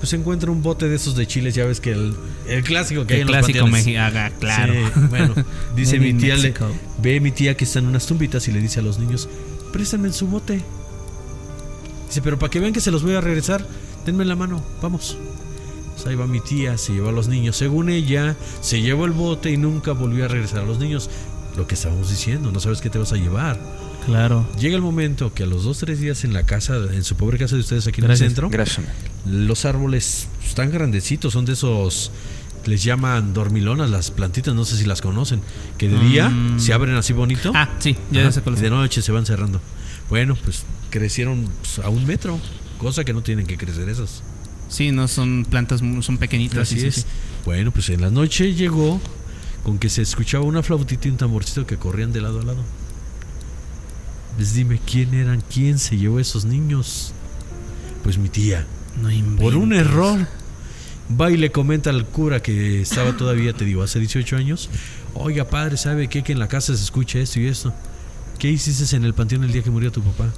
Pues encuentra un bote de esos de chiles, ya ves que el, el clásico que hay en clásico mexicano, claro. Sí, bueno, dice mi tía, le, ve mi tía que están unas tumbitas y le dice a los niños, préstame su bote. Dice, pero para que vean que se los voy a regresar, denme la mano, vamos. Pues ahí va mi tía, se llevó a los niños. Según ella, se llevó el bote y nunca volvió a regresar a los niños. Lo que estábamos diciendo, no sabes qué te vas a llevar. Claro. Llega el momento que a los dos tres días en la casa, en su pobre casa de ustedes aquí Gracias. en el centro, Gracias. los árboles están grandecitos, son de esos les llaman dormilonas las plantitas, no sé si las conocen, que de día Mm. se abren así bonito Ah, sí, ya Ajá, sé cuál y es. de noche se van cerrando. Bueno, pues crecieron pues, a un metro, cosa que no tienen que crecer esas. Sí, no son plantas, son pequeñitas. Así sí, es. sí. Bueno, pues en la noche llegó con que se escuchaba una flautita y un tamborcito que corrían de lado a lado. Pues dime quién eran, quién se llevó a esos niños. Pues mi tía. No Por un error. Va y le comenta al cura que estaba todavía, te digo, hace 18 años. Oiga, padre, ¿sabe qué? Que en la casa se escucha esto y esto. ¿Qué hiciste en el panteón el día que murió tu papá?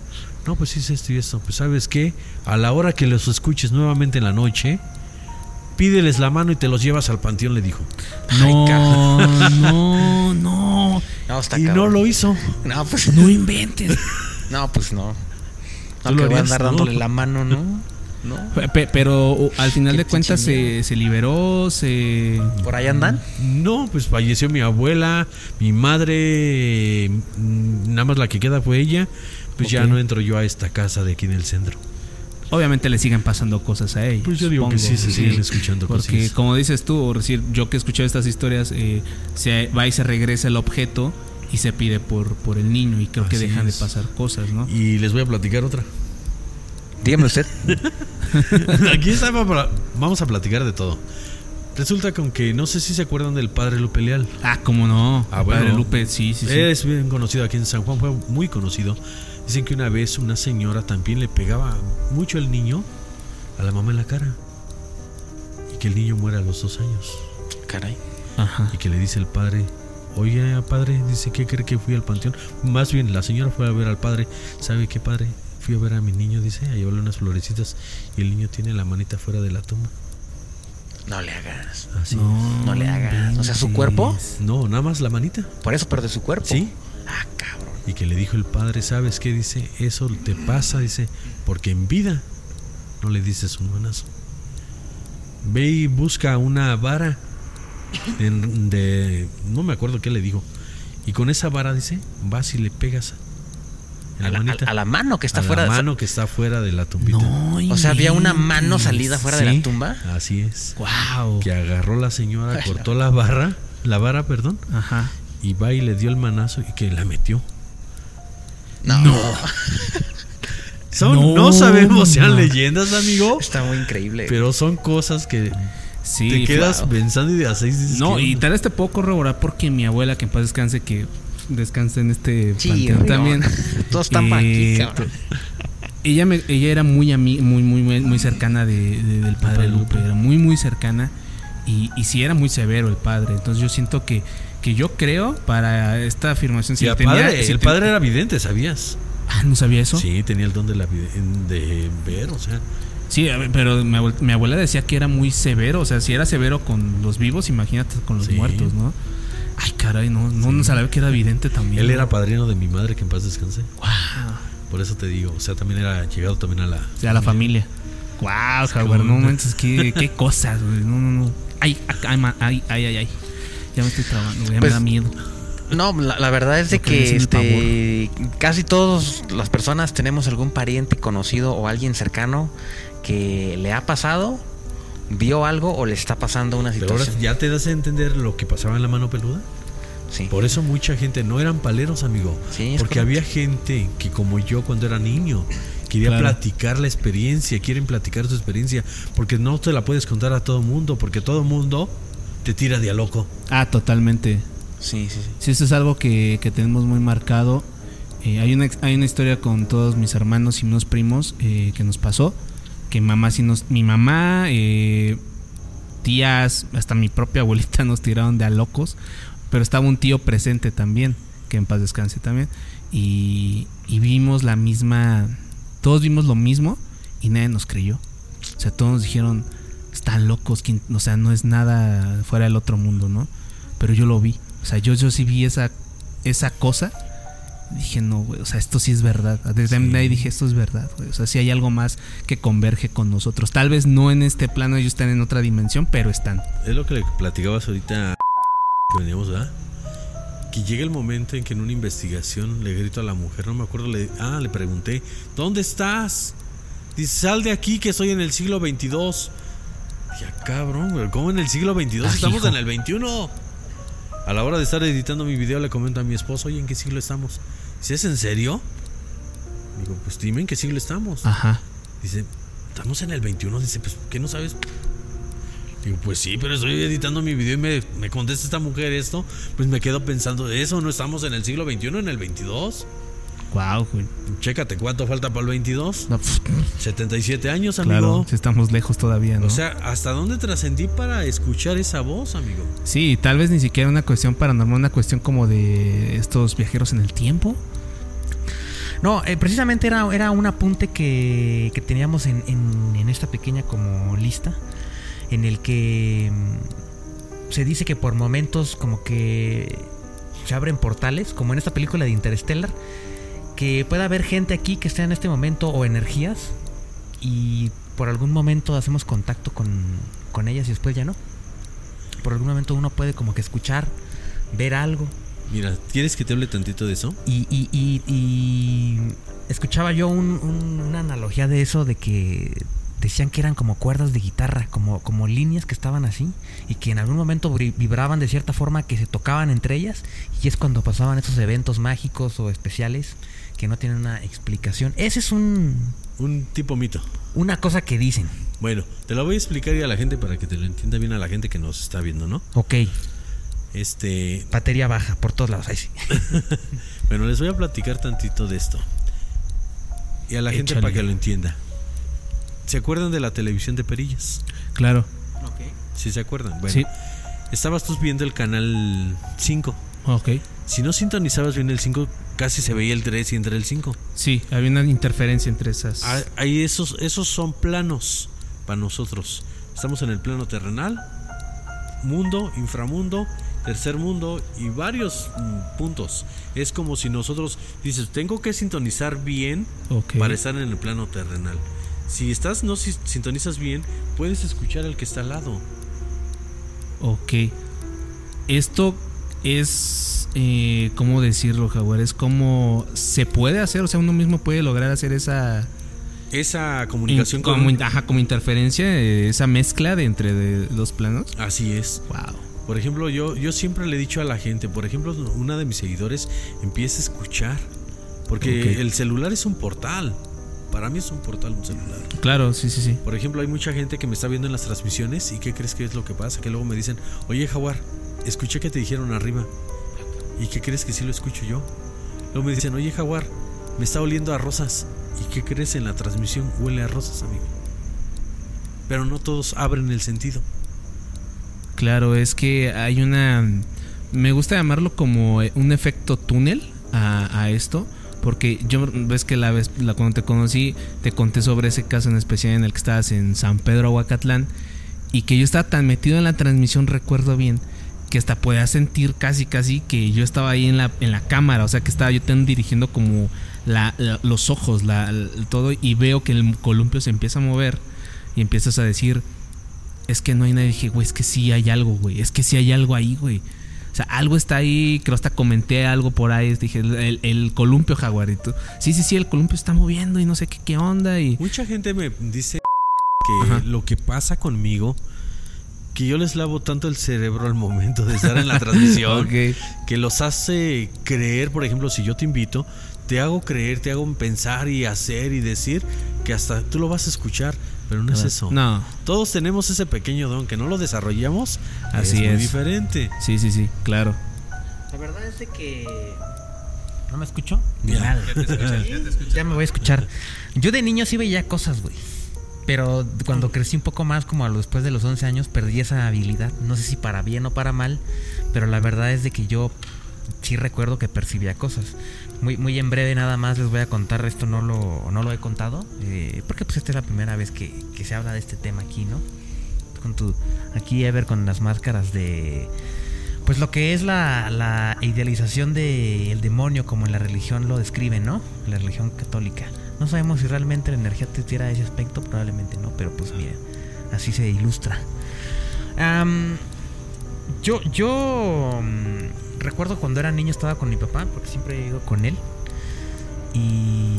No, pues hice esto y esto. Pues sabes qué? A la hora que los escuches nuevamente en la noche, pídeles la mano y te los llevas al panteón, le dijo. No, Ay, no, no. No, está y no lo hizo. No, pues No inventes. no, pues no. ¿Tú No, lo que voy a andar No. dándole la mano, ¿no? No. Pe- pe- Pero uh, al final de cuentas se, se liberó, se... ¿Por ahí andan? No, pues falleció mi abuela, mi madre, mm, nada más la que queda fue ella. Pues ya no entro yo a esta casa de aquí en el centro. Obviamente le siguen pasando cosas a ella. Pues yo digo que sí, se siguen escuchando Porque cosas. como dices tú, o decir, yo que he escuchado estas historias, eh, se va y se regresa el objeto y se pide por, por el niño y creo que dejan es. de pasar cosas, ¿no? Y les voy a platicar otra. Dígame usted. Aquí estaba para- vamos a platicar de todo. Resulta con que no sé si se acuerdan del padre Lupe Leal. Ah, cómo no. Ah, bueno. Padre Lupe, sí, sí, sí. Es bien conocido aquí en San Juan, fue muy conocido. Dicen que una vez una señora también le pegaba mucho el niño a la mamá en la cara. Y que el niño muere a los dos años. Caray. Ajá. Y que le dice el padre, oye padre, dice que cree que fui al panteón. Más bien, la señora fue a ver al padre. ¿Sabe qué padre? Fui a ver a mi niño, dice, a llevarle unas florecitas. Y el niño tiene la manita fuera de la tumba. No le hagas. Así. No, No le hagas. O sea, su cuerpo. No, nada más la manita. Por eso perdió su cuerpo. Sí. Ah, cabrón. Y que le dijo el padre, ¿sabes qué? Dice, eso te pasa, dice, porque en vida no le dices un manazo. Ve y busca una vara en- de... No me acuerdo qué le dijo. Y con esa vara, dice, vas y le pegas A la, manita. a- a la mano que está a fuera la de mano que está fuera de la tumbita. No, O sea, había una mano salida fuera de la tumba. Así es. Wow. Que agarró la señora, cortó la barra, la vara, perdón, Ajá. y va y le dio el manazo y que la metió. No. Son, no, No, sabemos sean no. leyendas, amigo. Está muy increíble. Pero son cosas que Sí, te quedas claro. pensando y de a seis dices No, ¿qué y tal vez te puedo corroborar porque mi abuela, que en paz descanse, que descanse en este Sí, panteón amigo. también. Todos están pa' aquí, eh, cabrón. ella me, ella era muy ami- muy muy muy, muy cercana de, de- del padre Lupe. era muy muy cercana y, y sí era muy severo el padre. Entonces yo siento que que yo creo para esta afirmación si Y el tenía- padre, si el ten- padre era vidente, ¿sabías? Ah, no sabía eso. Sí, tenía el don de, la de ver, o sea. Sí, a pero mi abuela, mi abuela decía que era muy severo. O sea, si era severo con los vivos, imagínate con los Sí. muertos, ¿no? Ay, caray, no, no, no sabía que era evidente también. Él era padrino de mi madre, que en paz descanse. Wow. Por eso te digo, o sea, también era llegado también a la... O sea, la familia. Wow, Jaguar, no manches, qué, qué cosas. No, no, no. Ay, ay, ay, ay, ay. Ya me estoy trabando, güey, ya Pues, me da miedo. No, la, la verdad es de que este, casi todas las personas tenemos algún pariente conocido o alguien cercano que le ha pasado, vio algo o le está pasando una Pero ahora situación. ya te das a entender lo que pasaba en la mano peluda. Sí. Por eso mucha gente no eran paleros, amigo. Sí, porque correcto. había gente que como yo cuando era niño quería Claro. platicar la experiencia, quieren platicar su experiencia, porque no te la puedes contar a todo mundo, porque todo mundo te tira de a loco. Ah, totalmente. Sí, sí, sí. Sí, eso es algo que, que tenemos muy marcado. Eh, hay, una, hay una historia con todos mis hermanos y unos primos eh, que nos pasó. Que mamá sí nos. Mi mamá, eh, tías, hasta mi propia abuelita nos tiraron de a locos. Pero estaba un tío presente también, que en paz descanse también. Y, y vimos la misma. Todos vimos lo mismo y nadie nos creyó. O sea, todos nos dijeron, están locos, ¿quién-?". o sea, no es nada fuera del otro mundo, ¿no? Pero yo lo vi. O sea, yo, yo sí vi esa, esa cosa. Dije, no, güey, o sea, esto sí es verdad. Desde Sí. ahí dije, esto es verdad, güey. O sea, sí hay algo más que converge con nosotros. Tal vez no en este plano, ellos están en otra dimensión, pero están. Es lo que le platicabas ahorita que veníamos, ¿verdad? Que llega el momento en que en una investigación le grito a la mujer, no me acuerdo, le, ah, le pregunté, ¿dónde estás? Dice, sal de aquí que estoy en el siglo 22. Ya cabrón, güey, ¿cómo en el siglo 22? Ah, estamos en el 21. A la hora de estar editando mi video le comento a mi esposo, oye, ¿en qué siglo estamos? Dice, ¿es en serio? Digo, pues dime en qué siglo estamos. Ajá. Dice, estamos en el 21. Dice, pues, ¿qué no sabes? Digo, pues sí, pero estoy editando mi video y me, me contesta esta mujer esto. Pues me quedo pensando, ¿eso no estamos en el siglo 21, en el 22? Wow, güey. Chécate cuánto falta para el 22. No, pf, 77 años, amigo. claro, si estamos lejos todavía, ¿no? O sea, ¿hasta dónde trascendí para escuchar esa voz, amigo? sí, tal vez ni siquiera una cuestión paranormal, una cuestión como de estos viajeros en el tiempo. No, eh, precisamente era, era un apunte que, que teníamos en, en- en esta pequeña como lista, en el que mm, se dice que por momentos como que se abren portales, como en esta película de Interstellar, que pueda haber gente aquí que esté en este momento o energías y por algún momento hacemos contacto con, con ellas y después ya no. Por algún momento uno puede como que escuchar, ver algo, Mira, ¿quieres que te hable tantito de eso? y, y- y- y escuchaba yo un- un- una analogía de eso, de que decían que eran como cuerdas de guitarra, como, como líneas que estaban así, y que en algún momento vibraban de cierta forma que se tocaban entre ellas, y es cuando pasaban esos eventos mágicos o especiales que no tienen una explicación. Ese es un, Un tipo mito. una cosa que dicen. Bueno, te lo voy a explicar y a la gente para que te lo entienda bien a la gente que nos está viendo, ¿no? Ok, Este, batería baja por todos lados. Ahí sí. Bueno, les voy a platicar tantito de esto. Y a la gente Échale. para que lo entienda. ¿Se acuerdan de la televisión de perillas? Claro. ¿Sí se acuerdan? Bueno, Sí. estabas tú viendo el canal 5. Ok. Si no sintonizabas bien el 5, casi se veía el 3 y entre el 5. Sí, había una interferencia entre esas. Ah, Ahí esos, esos son planos para nosotros. Estamos en el plano terrenal, mundo, inframundo, tercer mundo y varios mm, puntos. Es como si nosotros dices, tengo que sintonizar bien para estar en el plano terrenal. Si estás no si- sintonizas bien, puedes escuchar al que está al lado. Ok. Esto es. Eh, ¿Cómo decirlo, Jaguar? Es como. Se puede hacer, o sea, uno mismo puede lograr hacer esa. Esa comunicación in- como, con... ajá, como interferencia, eh, esa mezcla de entre de los planos. Así es. Wow. Por ejemplo, yo, yo siempre le he dicho a la gente, por ejemplo, una de mis seguidores empieza a escuchar. Porque el celular es un portal. Para mí es un portal un celular. Claro, sí, sí, sí. Por ejemplo, hay mucha gente que me está viendo en las transmisiones y ¿qué crees que es lo que pasa? Que luego me dicen, oye Jaguar, escuché que te dijeron arriba. ¿Y qué crees que sí lo escucho yo? Luego me dicen, oye Jaguar, me está oliendo a rosas. ¿Y qué crees en la transmisión? Huele a rosas, amigo. Pero no todos abren el sentido. Claro, es que hay una... Me gusta llamarlo como un efecto túnel a, a esto. Porque yo ves que la vez la, cuando te conocí te conté sobre ese caso en especial en el que estabas en San Pedro Aguacatlán y que yo estaba tan metido en la transmisión, recuerdo bien, que hasta podía sentir casi casi que yo estaba ahí en la, en la cámara, o sea que estaba yo tan dirigiendo como la, la- los ojos, la, todo, y veo que el columpio se empieza a mover y empiezas a decir, es que no hay nadie, dije, güey, es que sí hay algo, güey, es que sí hay algo ahí, güey. O sea, algo está ahí, creo hasta comenté algo por ahí, dije, el, el columpio jaguarito. Sí, sí, sí, el columpio está moviendo y no sé qué, qué onda y... Mucha gente me dice que Ajá. lo que pasa conmigo, que yo les lavo tanto el cerebro al momento de estar en la transmisión, que los hace creer, por ejemplo, si yo te invito, te hago creer, te hago pensar y hacer y decir que hasta tú lo vas a escuchar, pero no es eso. No, Todos tenemos ese pequeño don que no lo desarrollamos, Así es muy es. diferente. sí, sí, sí, claro. La verdad es de que. ¿No me escucho? Ya. Mal. Ya me voy a escuchar. Yo de niño sí veía cosas, güey. Pero cuando crecí un poco más, como a lo después de los 11 años, perdí esa habilidad. No sé si para bien o para mal, pero la verdad es de que yo sí recuerdo que percibía cosas. Muy, muy en breve nada más les voy a contar, esto no lo, no lo he contado, eh, porque pues esta es la primera vez que, que se habla de este tema aquí, ¿no? Con tu, aquí Ever con las máscaras de... Pues lo que es la, idealización del demonio como en la religión lo describe, ¿no? La religión católica. No sabemos si realmente la energía te tira ese aspecto, probablemente no, pero pues miren, así se ilustra. Yo, yo mm, recuerdo cuando era niño estaba con mi papá, porque siempre he ido con él. Y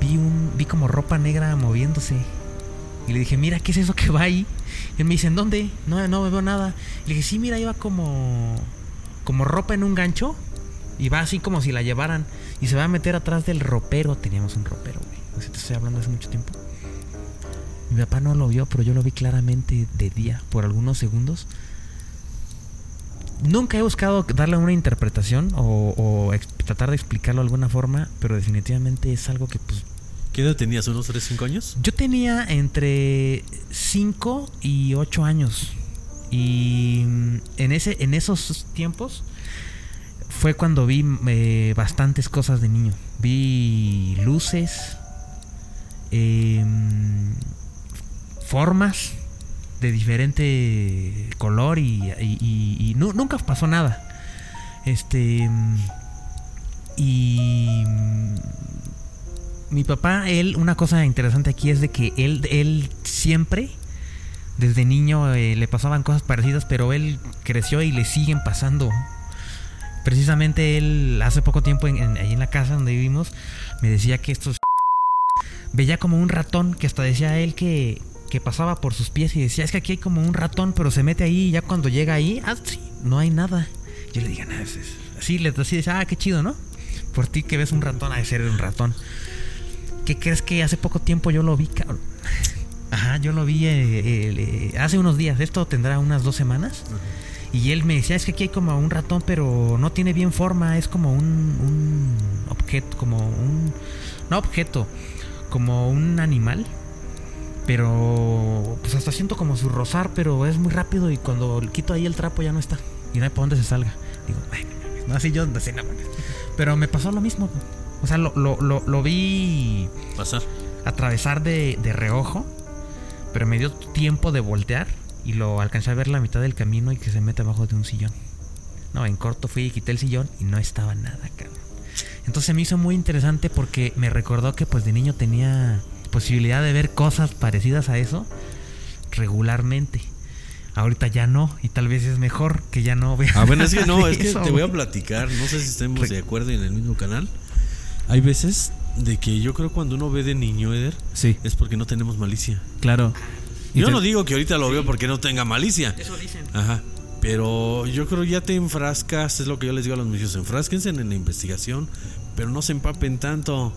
vi un, vi como ropa negra moviéndose. Y le dije, mira, ¿qué es eso que va ahí? Y él me dice, ¿en dónde? No, no veo nada. Y le dije, sí, mira, iba como, como ropa en un gancho. Y va así como si la llevaran. Y se va a meter atrás del ropero. Teníamos un ropero, güey. No sé, te estoy hablando hace mucho tiempo. Mi papá no lo vio, pero yo lo vi claramente de día, por algunos segundos. Nunca he buscado darle una interpretación o, tratar de explicarlo de alguna forma, pero definitivamente es algo que pues ¿Qué edad tenías? ¿Unos 3, 5 años? yo tenía entre 5 y 8 años. Y mm, en, ese, en esos tiempos fue cuando vi eh, bastantes cosas de niño. Vi luces, em, formas de diferente color y, y- y- y nu- nunca pasó nada. Este. Y. mm, Mi papá, él, una cosa interesante aquí es de que él, él siempre, desde niño, eh, le pasaban cosas parecidas, pero él creció y le siguen pasando. Precisamente él, hace poco tiempo, en, en- ahí en la casa donde vivimos, me decía que estos veía como un ratón que hasta decía él que, que pasaba por sus pies y decía, es que aquí hay como un ratón, pero se mete ahí y ya cuando llega ahí, ah, sí, no hay nada. Yo le dije, nada, es, es-". así, le decía, ah, qué chido, ¿no? Por ti que ves un ratón, ha de ser un ratón. ¿Qué crees que hace poco tiempo yo lo vi, cabrón? Ajá, yo lo vi eh, eh, hace unos días, esto tendrá unas dos semanas. Y él me decía, es que aquí hay como un ratón, pero no tiene bien forma, es como un, un objeto, como un... No objeto, como un animal. Pero pues hasta siento como su rozar, pero es muy rápido y cuando quito ahí el trapo ya no está. Y no hay para dónde se salga. Digo, "Ay, no mames". no, así yo así, no. Pero me pasó lo mismo. O sea, lo, lo, lo, lo vi Pasar. atravesar de, de reojo, pero me dio tiempo de voltear y lo alcancé a ver la mitad del camino y que se mete abajo de un sillón. No, en corto fui y quité el sillón y no estaba nada, cabrón. Entonces me hizo muy interesante porque me recordó que pues de niño tenía posibilidad de ver cosas parecidas a eso regularmente. Ahorita ya no, y tal vez es mejor que ya no vea. Ah, bueno, es que no, es que eso, te voy a platicar. No sé si estemos de acuerdo en el mismo canal. Hay veces de que yo creo cuando uno ve de niño, Eder, Sí, es porque no tenemos malicia. claro. Y Yo te- no digo que ahorita lo veo porque no tenga malicia. Eso dicen. Ajá. Pero yo creo ya te enfrascas, es lo que yo les digo a los muchachos, enfrásquense en la investigación, pero no se empapen tanto.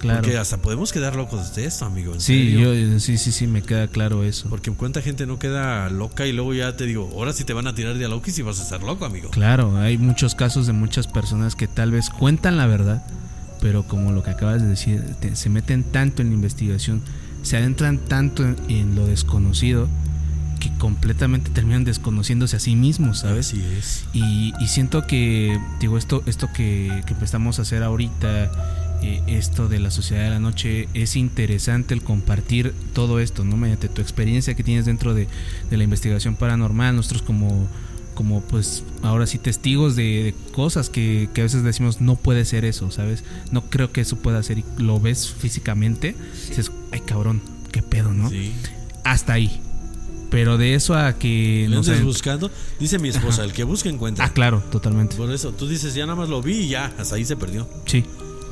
Claro. Porque hasta podemos quedar locos de esto, amigo. en Sí, serio. yo, sí, sí, sí, me queda claro eso. Porque cuánta gente no queda loca y luego ya te digo, ahora sí te van a tirar de a loco y si vas a estar loco, amigo. Claro, hay muchos casos de muchas personas que tal vez cuentan la verdad, pero como lo que acabas de decir, te- se meten tanto en la investigación, se adentran tanto en, en lo desconocido, que completamente terminan desconociéndose a sí mismos, ¿sabes? Así es. Y, y siento que, digo, esto, esto que, que empezamos a hacer ahorita, eh, esto de la sociedad de la noche, es interesante el compartir todo esto, ¿no? Mediante tu experiencia que tienes dentro de, de la investigación paranormal, nosotros como, como pues, ahora sí, testigos de, de cosas que, que a veces decimos, no puede ser eso, ¿sabes? No creo que eso pueda ser, y lo ves físicamente, dices, ay cabrón, qué pedo, ¿no? Sí. Hasta ahí. Pero de eso a que... ¿Lo no sé, andas buscando? Dice mi esposa, el que busca encuentra. ah, claro, totalmente. Por eso, tú dices, ya nada más lo vi y ya, hasta ahí se perdió. Sí.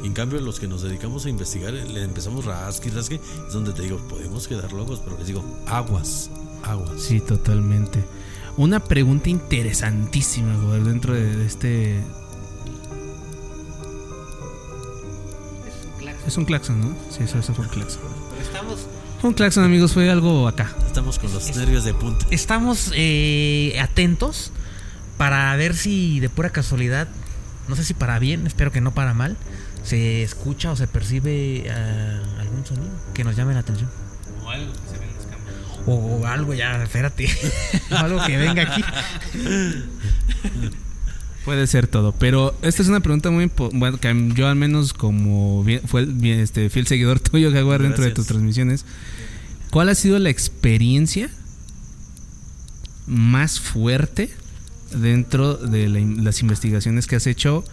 En cambio, los que nos dedicamos a investigar, le empezamos rasque y rasque, es donde te digo, podemos quedar locos, pero les digo, aguas, aguas. Sí, totalmente. Una pregunta interesantísima, dentro de, de este... Es un claxon, ¿no? Sí, eso, eso fue un claxon. Estamos, un claxon, amigos, fue algo acá. Estamos con los nervios de punta. estamos eh, atentos para ver si de pura casualidad, no sé si para bien, espero que no para mal, se escucha o se percibe eh, algún sonido que nos llame la atención. O algo que se ve en las cámaras. O, o algo ya, espérate. algo que venga aquí. Puede ser todo, pero esta es una pregunta muy bueno que yo al menos como fue el- este fiel seguidor tuyo Jaguar dentro de tus transmisiones, ¿cuál ha sido la experiencia más fuerte dentro de la las investigaciones que has hecho,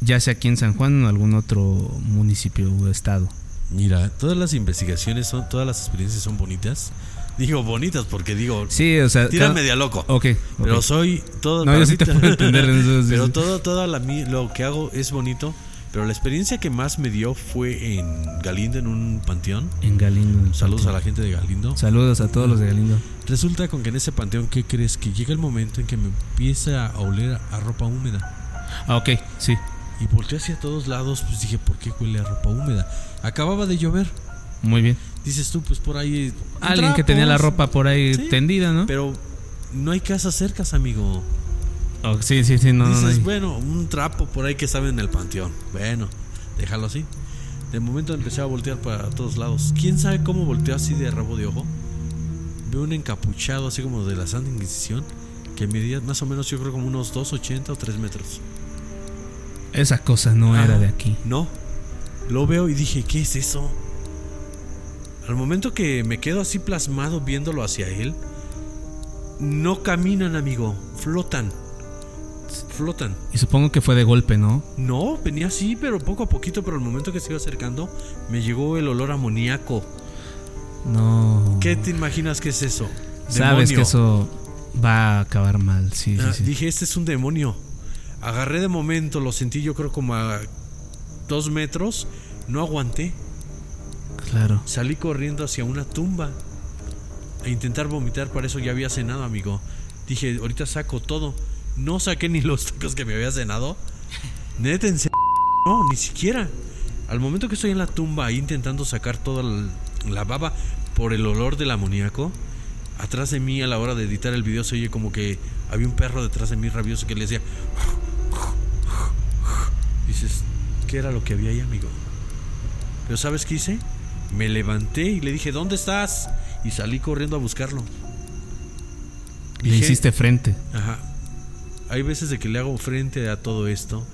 ya sea aquí en San Juan o en algún otro municipio o estado? Mira, todas las investigaciones son, todas las experiencias son bonitas. Digo bonitas porque digo, Sí, o sea, tírame cada- de a loco. Ok, Pero soy todo. No, yo sí te puedo entender en eso, sí, pero todo, la, mi- lo que hago es bonito. Pero la experiencia que más me dio fue en Galindo, en un panteón. en Galindo. Saludos a la gente de Galindo. Saludos a todos los de Galindo. Resulta con que en ese panteón, ¿qué crees? Que llega el momento en que me empieza a oler a ropa húmeda. Ah, ok, sí. Y volteé hacia todos lados, pues dije, ¿por qué huele a ropa húmeda? Acababa de llover. Muy bien. Dices tú, pues por ahí. Alguien que tenía la ropa por ahí Sí. tendida, ¿no? Pero no hay casas cercas, amigo. Oh, sí, sí, sí, no, no, no Dices, hay- bueno, un trapo por ahí que estaba en el panteón. Bueno, déjalo así. De momento empecé a voltear para todos lados. ¿Quién sabe cómo volteó así de rabo de ojo? Veo un encapuchado así como de la Santa Inquisición que medía más o menos yo creo como unos 2,80 o 3 metros. Esa cosa no Ah, era de aquí. No. Lo veo y dije, ¿qué es eso? Al momento que me quedo así plasmado viéndolo hacia él, no caminan, amigo, flotan. Flotan. Y supongo que fue de golpe, ¿no? No, venía así, pero poco a poquito, pero al momento que se iba acercando, me llegó el olor amoníaco. No. ¿Qué te imaginas que es eso? Sabes Demonio. que eso va a acabar mal, sí, sí, Ah, sí. Dije, este es un demonio. Agarré de momento, lo sentí yo creo como a dos metros, no aguanté. Claro. Salí corriendo hacia una tumba a intentar vomitar, para eso ya había cenado, amigo. Dije, ahorita saco todo. No saqué ni los tacos que me había cenado. Neta, en No, ni siquiera. Al momento que estoy en la tumba ahí intentando sacar toda la baba por el olor del amoníaco, atrás de mí a la hora de editar el video se oye como que había un perro detrás de mí rabioso que le decía... Dices, ¿qué era lo que había ahí, amigo? Pero ¿sabes qué hice? Me levanté y le dije, ¿dónde estás? Y salí corriendo a buscarlo. Le Dije- hiciste frente. Ajá. Hay veces de que le hago frente a todo esto.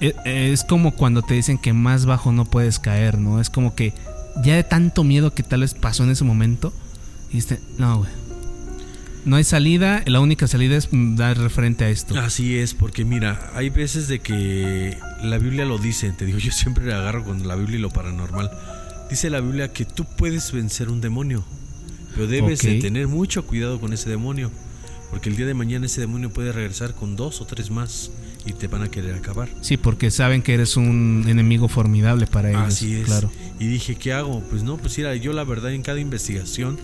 E- Es como cuando te dicen que más bajo no puedes caer, ¿no? Es como que ya de tanto miedo que tal vez pasó en ese momento, dijiste, no, güey. No hay salida, la única salida es dar frente a esto. Así es, porque mira, hay veces de que la Biblia lo dice, te digo, yo siempre agarro con la Biblia y lo paranormal. Dice la Biblia que tú puedes vencer un demonio, pero debes de tener mucho cuidado con ese demonio, porque el día de mañana ese demonio puede regresar con dos o tres más y te van a querer acabar. Sí, porque saben que eres un enemigo formidable para ellos. Así es. Claro. Y dije, ¿qué hago? Pues no, pues mira, yo la verdad en cada investigación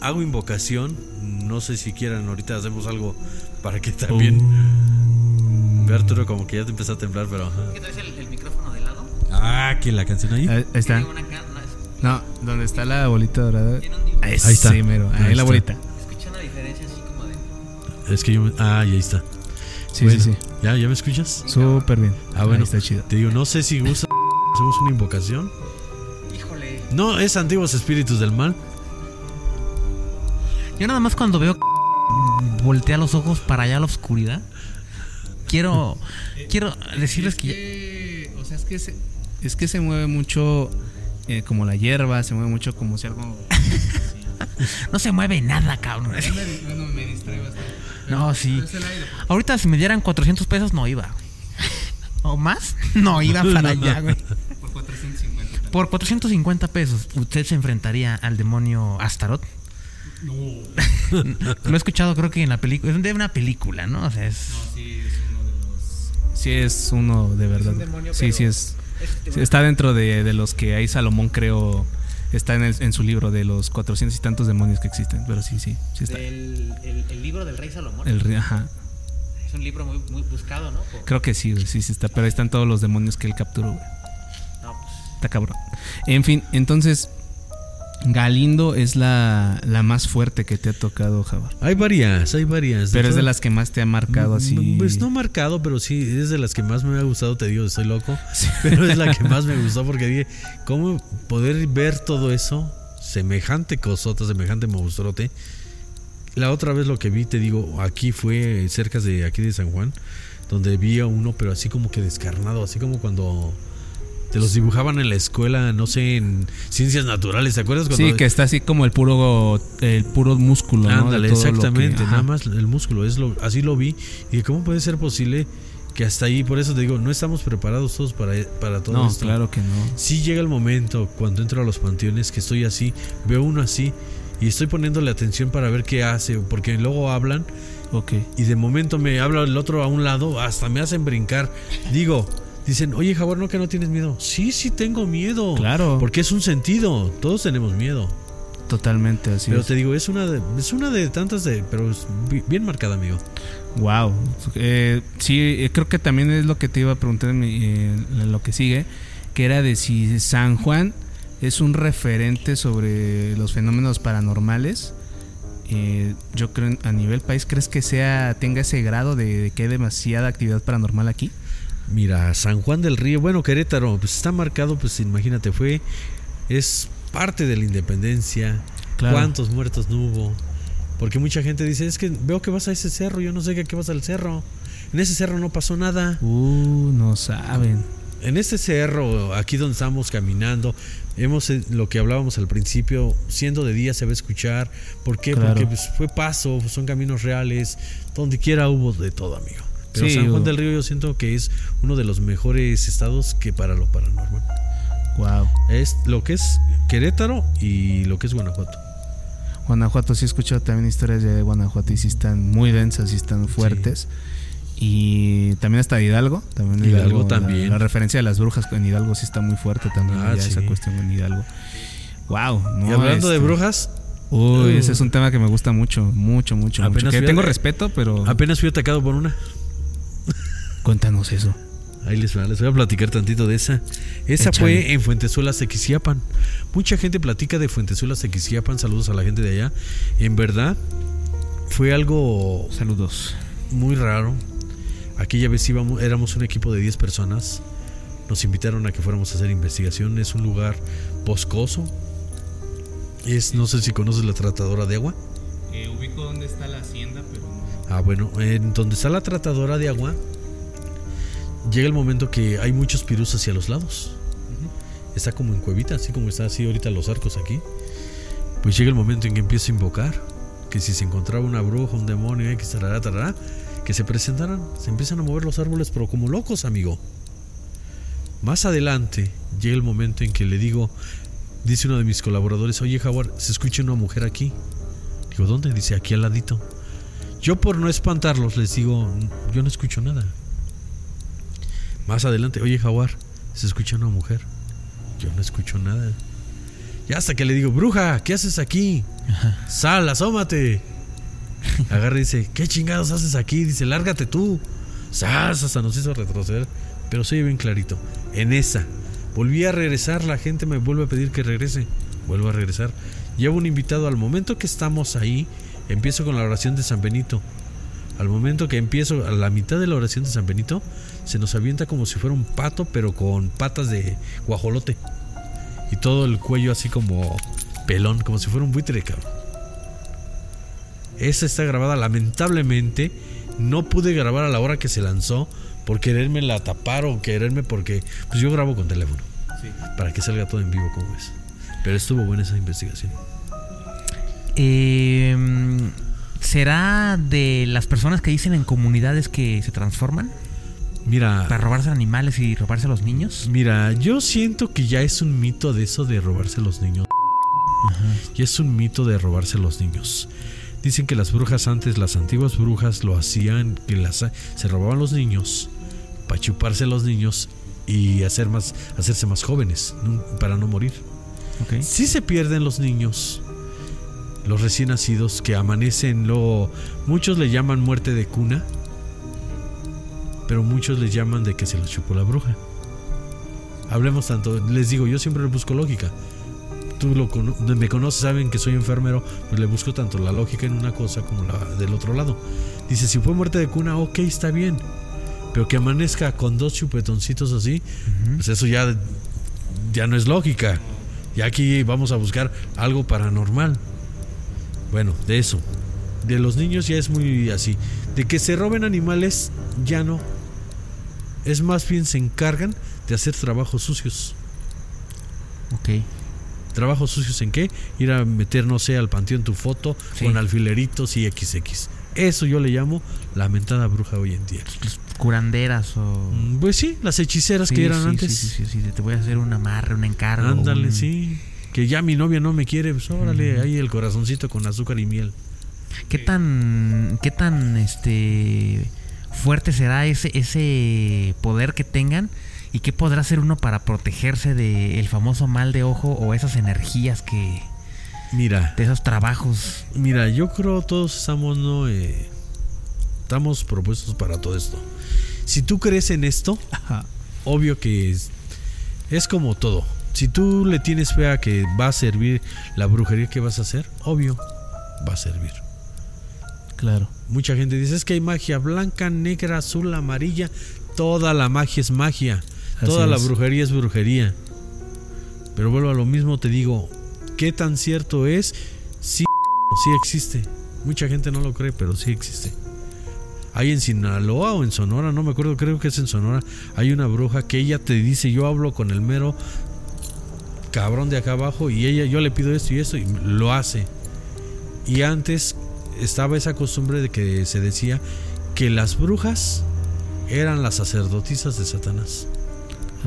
hago invocación. No sé si quieran, ahorita hacemos algo para que también... Uh. Ve Arturo como que ya te empezó a temblar, pero... ¿Qué traes el, el micrófono de lado? Ah, que la canción ahí. Ahí, ahí está. No, donde está la bolita dorada. Ahí, Ahí está. Sí, mero. Ahí, Ahí la está. bolita. Escucha una diferencia así como de. Es que yo. Ah, y ahí está. Sí, Bueno, sí, sí. ¿Ya, ¿Ya me escuchas? Súper bien. Ah, bueno. Ahí está chido. Te digo, no sé si gusta. Hacemos una invocación. Híjole. No, es antiguos espíritus del mal. Yo nada más cuando veo voltea los ojos para allá a la oscuridad. Quiero. quiero decirles que. ya- O sea, es que se, es que se mueve mucho eh, como la hierba, se mueve mucho como si algo. No se mueve nada, cabrón. bueno, me distrae bastante. No, sí. Ahorita si me dieran 400 pesos no iba. ¿O más? No iba para allá, güey. Por 450. Por 450 pesos, ¿usted se enfrentaría al demonio Astaroth? No. Lo he escuchado, creo que en la película. Es de una película, ¿no? O sea, es. sí, es uno de los. Sí, es uno de verdad. un demonio, sí, sí, es. Está dentro de, de los que ahí Salomón, creo. Está en, el- en su libro de los 400 y tantos demonios que existen. Pero sí, sí, sí está. El, libro del rey Salomón. El, ajá. Es un libro muy, muy buscado, ¿no? Creo que sí, sí, sí está. Pero ahí están todos los demonios que él capturó, güey. No, pues. Está cabrón. En fin, entonces. Galindo es la, la más fuerte que te ha tocado, Javar. Hay varias, hay varias. Pero es de las que más te ha marcado así. Mm, Pues no marcado, pero sí, es de las que más me ha gustado, te digo, estoy loco. Pero es la que más me gustó porque dije, ¿cómo poder ver todo eso? Semejante cosota, semejante monstruote. La otra vez lo que vi, te digo, aquí fue cerca de aquí de San Juan, donde vi a uno, pero así como que descarnado, así como cuando te los dibujaban en la escuela, no sé, en ciencias naturales, ¿te acuerdas? Cuando Sí, que está así como el puro el puro músculo, Ándale, que- exactamente, nada más el músculo, es lo, así lo vi. Y ¿cómo puede ser posible que hasta ahí, por eso te digo, no estamos preparados todos para, para todo No, esto? claro que no. Sí llega el momento cuando entro a los panteones que estoy así, veo uno así y estoy poniéndole atención para ver qué hace, porque luego hablan Ok. y de momento me habla el otro a un lado, hasta me hacen brincar. Digo, dicen, oye Javier, ¿no que no tienes miedo? Sí, sí tengo miedo. Claro. Porque es un sentido, todos tenemos miedo. Totalmente así. Pero es. te digo, es una de, es una de tantas de, pero es bi- bien marcada, amigo. Wow. Eh, sí, eh, creo que también es lo que te iba a preguntar en, mi- eh, en lo que sigue, que era de si San Juan es un referente sobre los fenómenos paranormales. Eh, yo creo a nivel país, ¿crees que sea tenga ese grado de, de que hay demasiada actividad paranormal aquí? Mira, San Juan del Río, bueno, Querétaro, pues está marcado, pues imagínate, fue, es parte de la independencia. Claro. ¿Cuántos muertos no hubo? Porque mucha gente dice, es que veo que vas a ese cerro, yo no sé qué, qué vas al cerro. En ese cerro no pasó nada. Uh, no saben. En este cerro, aquí donde estamos caminando, hemos eh, lo que hablábamos al principio, siendo de día se va a escuchar. ¿Por qué? Claro. Porque pues, fue paso, son caminos reales, donde quiera hubo de todo, amigo. Pero Sí, San Juan del Río yo siento que es uno de los mejores estados que para lo paranormal. Wow. Es lo que es Querétaro y lo que es Guanajuato. Guanajuato, sí he escuchado también historias de Guanajuato y sí están muy densas y están fuertes. Y también hasta Hidalgo. También Hidalgo también. La, referencia de las brujas en Hidalgo sí está muy fuerte también. Ah, allá, esa cuestión en Hidalgo. Wow. y hablando de este, brujas, Uy, Uh. ese es un tema que me gusta mucho, mucho, mucho. mucho. Que fui tengo respeto, pero apenas fui atacado por una. Cuéntanos eso. Ahí les, va, les voy a platicar tantito de esa. Esa Échale. fue en Fuentezuela, Tequisquiapan. Mucha gente platica de Fuentezuela, Tequisquiapan. Saludos a la gente de allá. En verdad, fue algo Saludos. muy raro. Aquella vez íbamos, éramos un equipo de 10 personas. Nos invitaron a que fuéramos a hacer investigación. Es un lugar boscoso. Es, no sé si conoces la tratadora de agua. ubico dónde está la hacienda, pero Ah, bueno, en donde está la tratadora de agua, llega el momento que hay muchos pirus hacia los lados. Está como en cuevita, así como está así ahorita los arcos aquí. Pues llega el momento en que empiezo a invocar que si se encontraba una bruja, un demonio, X, tarará, tarará, que se presentaran. Se empiezan a mover los árboles, pero como locos, amigo. Más adelante llega el momento en que le digo, dice uno de mis colaboradores, oye Jaguar, se escucha una mujer aquí. Digo, ¿dónde? Dice, aquí al ladito. Yo por no espantarlos les digo, yo no escucho nada. Más adelante, oye Jaguar, se escucha una mujer. Yo no escucho nada. Y hasta que le digo, bruja, ¿qué haces aquí? Sal, asómate. Agarra y dice, ¿qué chingados haces aquí? Dice, lárgate tú. Sas, hasta nos hizo retroceder. Pero se oye bien clarito. En esa, Volví a regresar, la gente me vuelve a pedir que regrese. Vuelvo a regresar. Llevo un invitado al momento que estamos ahí, empiezo con la oración de San Benito. Al momento que empiezo a la mitad de la oración de San Benito, se nos avienta como si fuera un pato, pero con patas de guajolote. Y todo el cuello así como pelón, como si fuera un buitre, cabrón. Esa está grabada, lamentablemente. No pude grabar a la hora que se lanzó por quererme la tapar o quererme porque pues yo grabo con teléfono. Para que salga todo en vivo como es. Pero estuvo buena esa investigación. Eh, ¿Será de las personas que dicen en comunidades que se transforman Mira, para robarse animales y robarse a los niños? mira, yo siento que ya es un mito de eso de robarse los niños. Ya es un mito de robarse los niños. Dicen que las brujas antes, las antiguas brujas lo hacían, que las, se robaban los niños para chuparse a los niños y hacer más, hacerse más jóvenes para no morir. Si se pierden los niños, los recién nacidos que amanecen, luego muchos le llaman muerte de cuna, pero muchos les llaman de que se los chupó la bruja. Hablemos tanto, les digo, yo siempre le busco lógica. Tú lo me conoces, saben que soy enfermero, pues le busco tanto la lógica en una cosa como la del otro lado. Dice, si fue muerte de cuna, ok, está bien. Pero que amanezca con dos chupetoncitos así, pues eso ya, ya no es lógica. Y aquí vamos a buscar algo paranormal. Bueno, de eso. De los niños ya es muy así. De que se roben animales, ya no. Es más bien se encargan de hacer trabajos sucios. Ok. ¿Trabajos sucios en qué? Ir a meter, no sé, al panteón tu foto Sí. con alfileritos y XX. Eso yo le llamo la mentada bruja hoy en día. Los curanderas o. Mm, Pues sí, las hechiceras Sí, que eran sí, antes. Sí, sí, sí, sí, Te voy a hacer un amarre, un encargo. Ándale, un- sí. Que ya mi novia no me quiere, pues órale, ahí el corazoncito con azúcar y miel. ¿Qué tan, qué tan este fuerte será ese, ese poder que tengan? ¿Y qué podrá hacer uno para protegerse del famoso mal de ojo o esas energías que. Mira, de esos trabajos? mira, yo creo todos estamos, no, Eh, estamos propuestos para todo esto. Si tú crees en esto, Ajá. obvio que es, es como todo. Si tú le tienes fe a que va a servir la brujería que vas a hacer, obvio, va a servir. Claro. Mucha gente dice, es que hay magia blanca, negra, azul, amarilla. Toda la magia es magia. Así Toda la brujería es brujería. Pero vuelvo a lo mismo, te digo, ¿qué tan cierto es? Sí, sí existe. Mucha gente no lo cree, pero sí existe. Hay en Sinaloa o en Sonora, no me acuerdo, creo que es en Sonora. Hay una bruja que ella te dice, yo hablo con el mero cabrón de acá abajo y ella, yo le pido esto y esto y lo hace. Y antes estaba esa costumbre de que se decía que las brujas eran las sacerdotisas de Satanás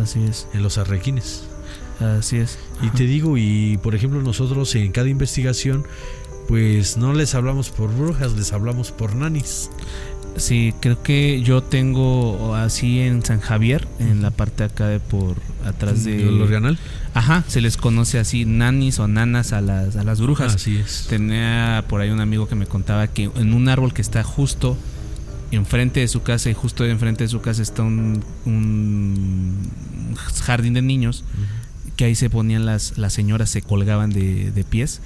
Así es. en los arrequines. Así es. Y te digo, y por ejemplo nosotros en cada investigación, pues no les hablamos por brujas, les hablamos por nanis. Sí, creo que yo tengo así en San Javier, en la parte acá de por atrás de. ¿El organal? Ajá, se les conoce así nanis o nanas a las, a las brujas. Así es. Tenía por ahí un amigo que me contaba que en un árbol que está justo enfrente de su casa y justo enfrente de su casa está un, un jardín de niños que ahí se ponían las, las señoras, se colgaban de, de pies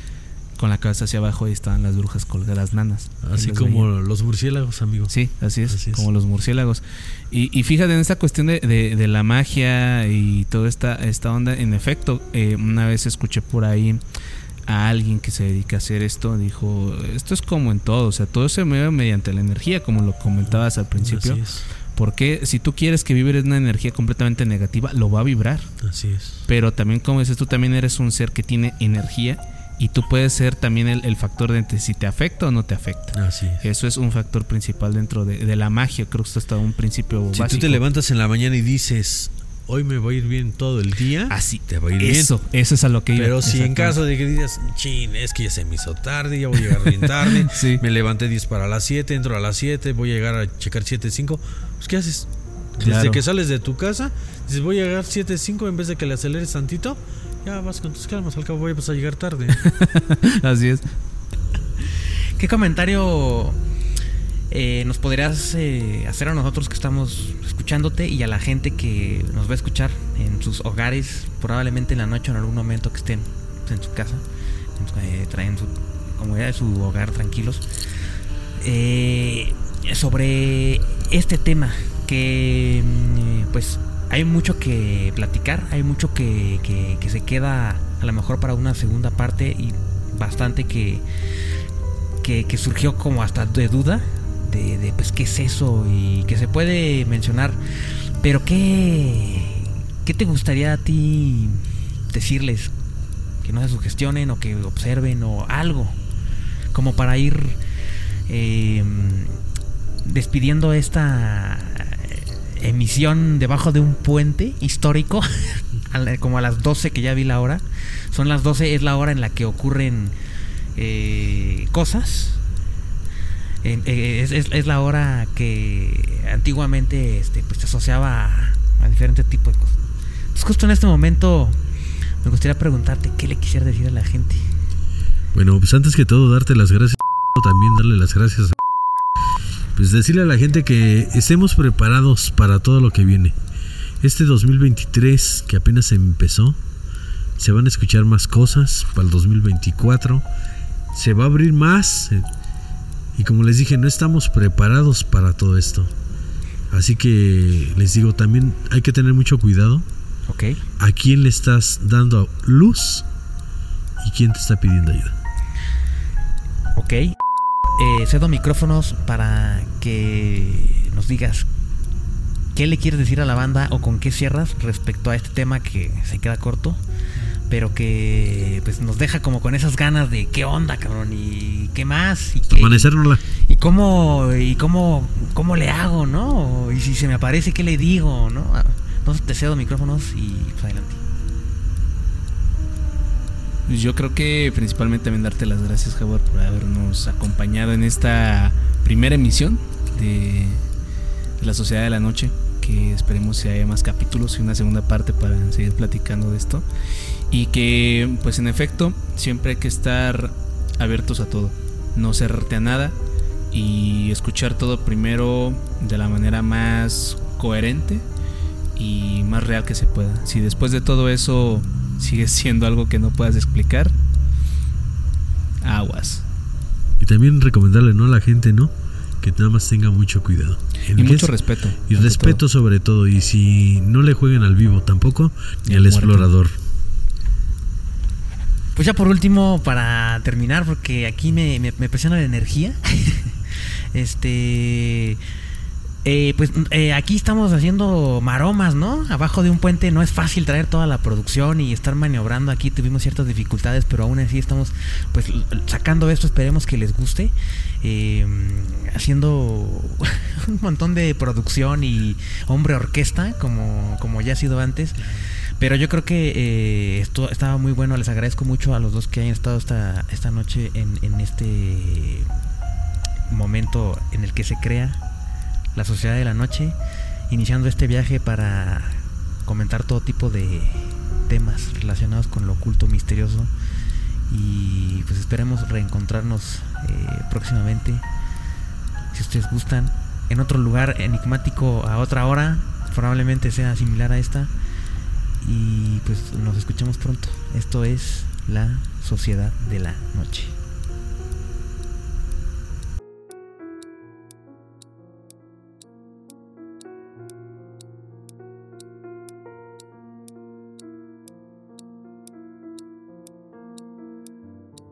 con la cabeza hacia abajo y estaban las brujas colgadas nanas. Así como veían. los murciélagos, amigo. Sí, así es, Así es. como los murciélagos. Y, y fíjate en esta cuestión de, de- de la magia y toda esta, esta onda, en efecto, eh, una vez escuché por ahí a alguien que se dedica a hacer esto, dijo, esto es como en todo, o sea, todo se mueve mediante la energía, como lo comentabas al principio, Así es. porque si tú quieres que vibres una energía completamente negativa, lo va a vibrar, Así es. pero también como dices, tú también eres un ser que tiene energía y tú puedes ser también el, el factor de entre si te afecta o no te afecta. Así es. Eso es un factor principal dentro de, de la magia. Creo que esto está un principio Si básico. tú te levantas en la mañana y dices, hoy me va a ir bien todo el día, Así. te va a ir Eso, eso es a lo que bien. iba. Pero si en caso de que digas, chin, es que ya se me hizo tarde, ya voy a llegar bien tarde, Sí. me levanté 10 para las 7, entro a las 7, voy a llegar a checar 7.5, pues ¿qué haces? Desde que sales de tu casa, dices, voy a llegar 7.5 en vez de que le aceleres tantito, ya vas con tus calmas, al cabo voy a pasar a llegar tarde. Así es. ¿Qué comentario eh, nos podrías eh, hacer a nosotros que estamos escuchándote y a la gente que nos va a escuchar en sus hogares, probablemente en la noche o en algún momento que estén en su casa, en su, eh, traen su comodidad de su hogar tranquilos, eh, sobre este tema que mm, pues hay mucho que platicar, hay mucho que, que- se queda a lo mejor para una segunda parte y bastante que, que, surgió como hasta de duda de, de, pues qué es eso y que se puede mencionar, pero qué, qué te gustaría a ti decirles que no se sugestionen o que observen o algo como para ir eh, despidiendo esta emisión debajo de un puente histórico, a como a las 12 que ya vi la hora. Son las 12, es la hora en la que ocurren eh, cosas. Eh, es, es- la hora que antiguamente este, pues, se asociaba a, a diferentes tipos de cosas. Entonces, justo en este momento me gustaría preguntarte qué le quisiera decir a la gente. Bueno, pues antes que todo, darte las gracias. También darle las gracias. Pues decirle a la gente que estemos preparados para todo lo que viene. Este 2023 que apenas empezó, se van a escuchar más cosas para el 2024. Se va a abrir más. Y como les dije, no estamos preparados para todo esto. Así que les digo, también hay que tener mucho cuidado ¿Ok? a quién le estás dando luz y quién te está pidiendo ayuda. Ok. Eh, cedo micrófonos para que nos digas qué le quieres decir a la banda o con qué cierras respecto a este tema que se queda corto, pero que pues nos deja como con esas ganas de qué onda, cabrón, y qué más, y, qué- y cómo, y cómo, cómo le hago, ¿no? Y si se me aparece, ¿qué le digo, no? Entonces te cedo micrófonos y pues adelante. Pues Yo creo que principalmente también darte las gracias, Jaguar, por habernos acompañado en esta primera emisión de, de la Sociedad de la Noche. Que esperemos si haya más capítulos y una segunda parte para seguir platicando de esto. Y que, pues en efecto, siempre hay que estar abiertos a todo. No cerrarte a nada y escuchar todo primero de la manera más coherente y más real que se pueda. Si después de todo eso sigue siendo algo que no puedas explicar, aguas. Y también recomendarle ¿no? a la gente, ¿no? Que nada más tenga mucho cuidado. En Y mucho es- respeto. Y respeto todo. sobre todo. Y si no le jueguen al vivo tampoco, ni Ni al explorador. Pues ya por último, para terminar, porque aquí me, me, me presiona la energía. este. Eh, pues eh, aquí estamos haciendo maromas, ¿no? Abajo de un puente no es fácil traer toda la producción y estar maniobrando aquí. Tuvimos ciertas dificultades, pero aún así estamos pues sacando esto. Esperemos que les guste. Eh, haciendo un montón de producción y hombre orquesta, como, como ya ha sido antes. Pero yo creo que eh, esto estaba muy bueno. Les agradezco mucho a los dos que hayan estado esta, esta noche en, en este momento en el que se crea la Sociedad de la Noche, iniciando este viaje para comentar todo tipo de temas relacionados con lo oculto, misterioso. Y pues esperemos reencontrarnos eh, próximamente. Si ustedes gustan, en otro lugar enigmático a otra hora, probablemente sea similar a esta. Y pues nos escuchamos pronto. Esto es la Sociedad de la Noche.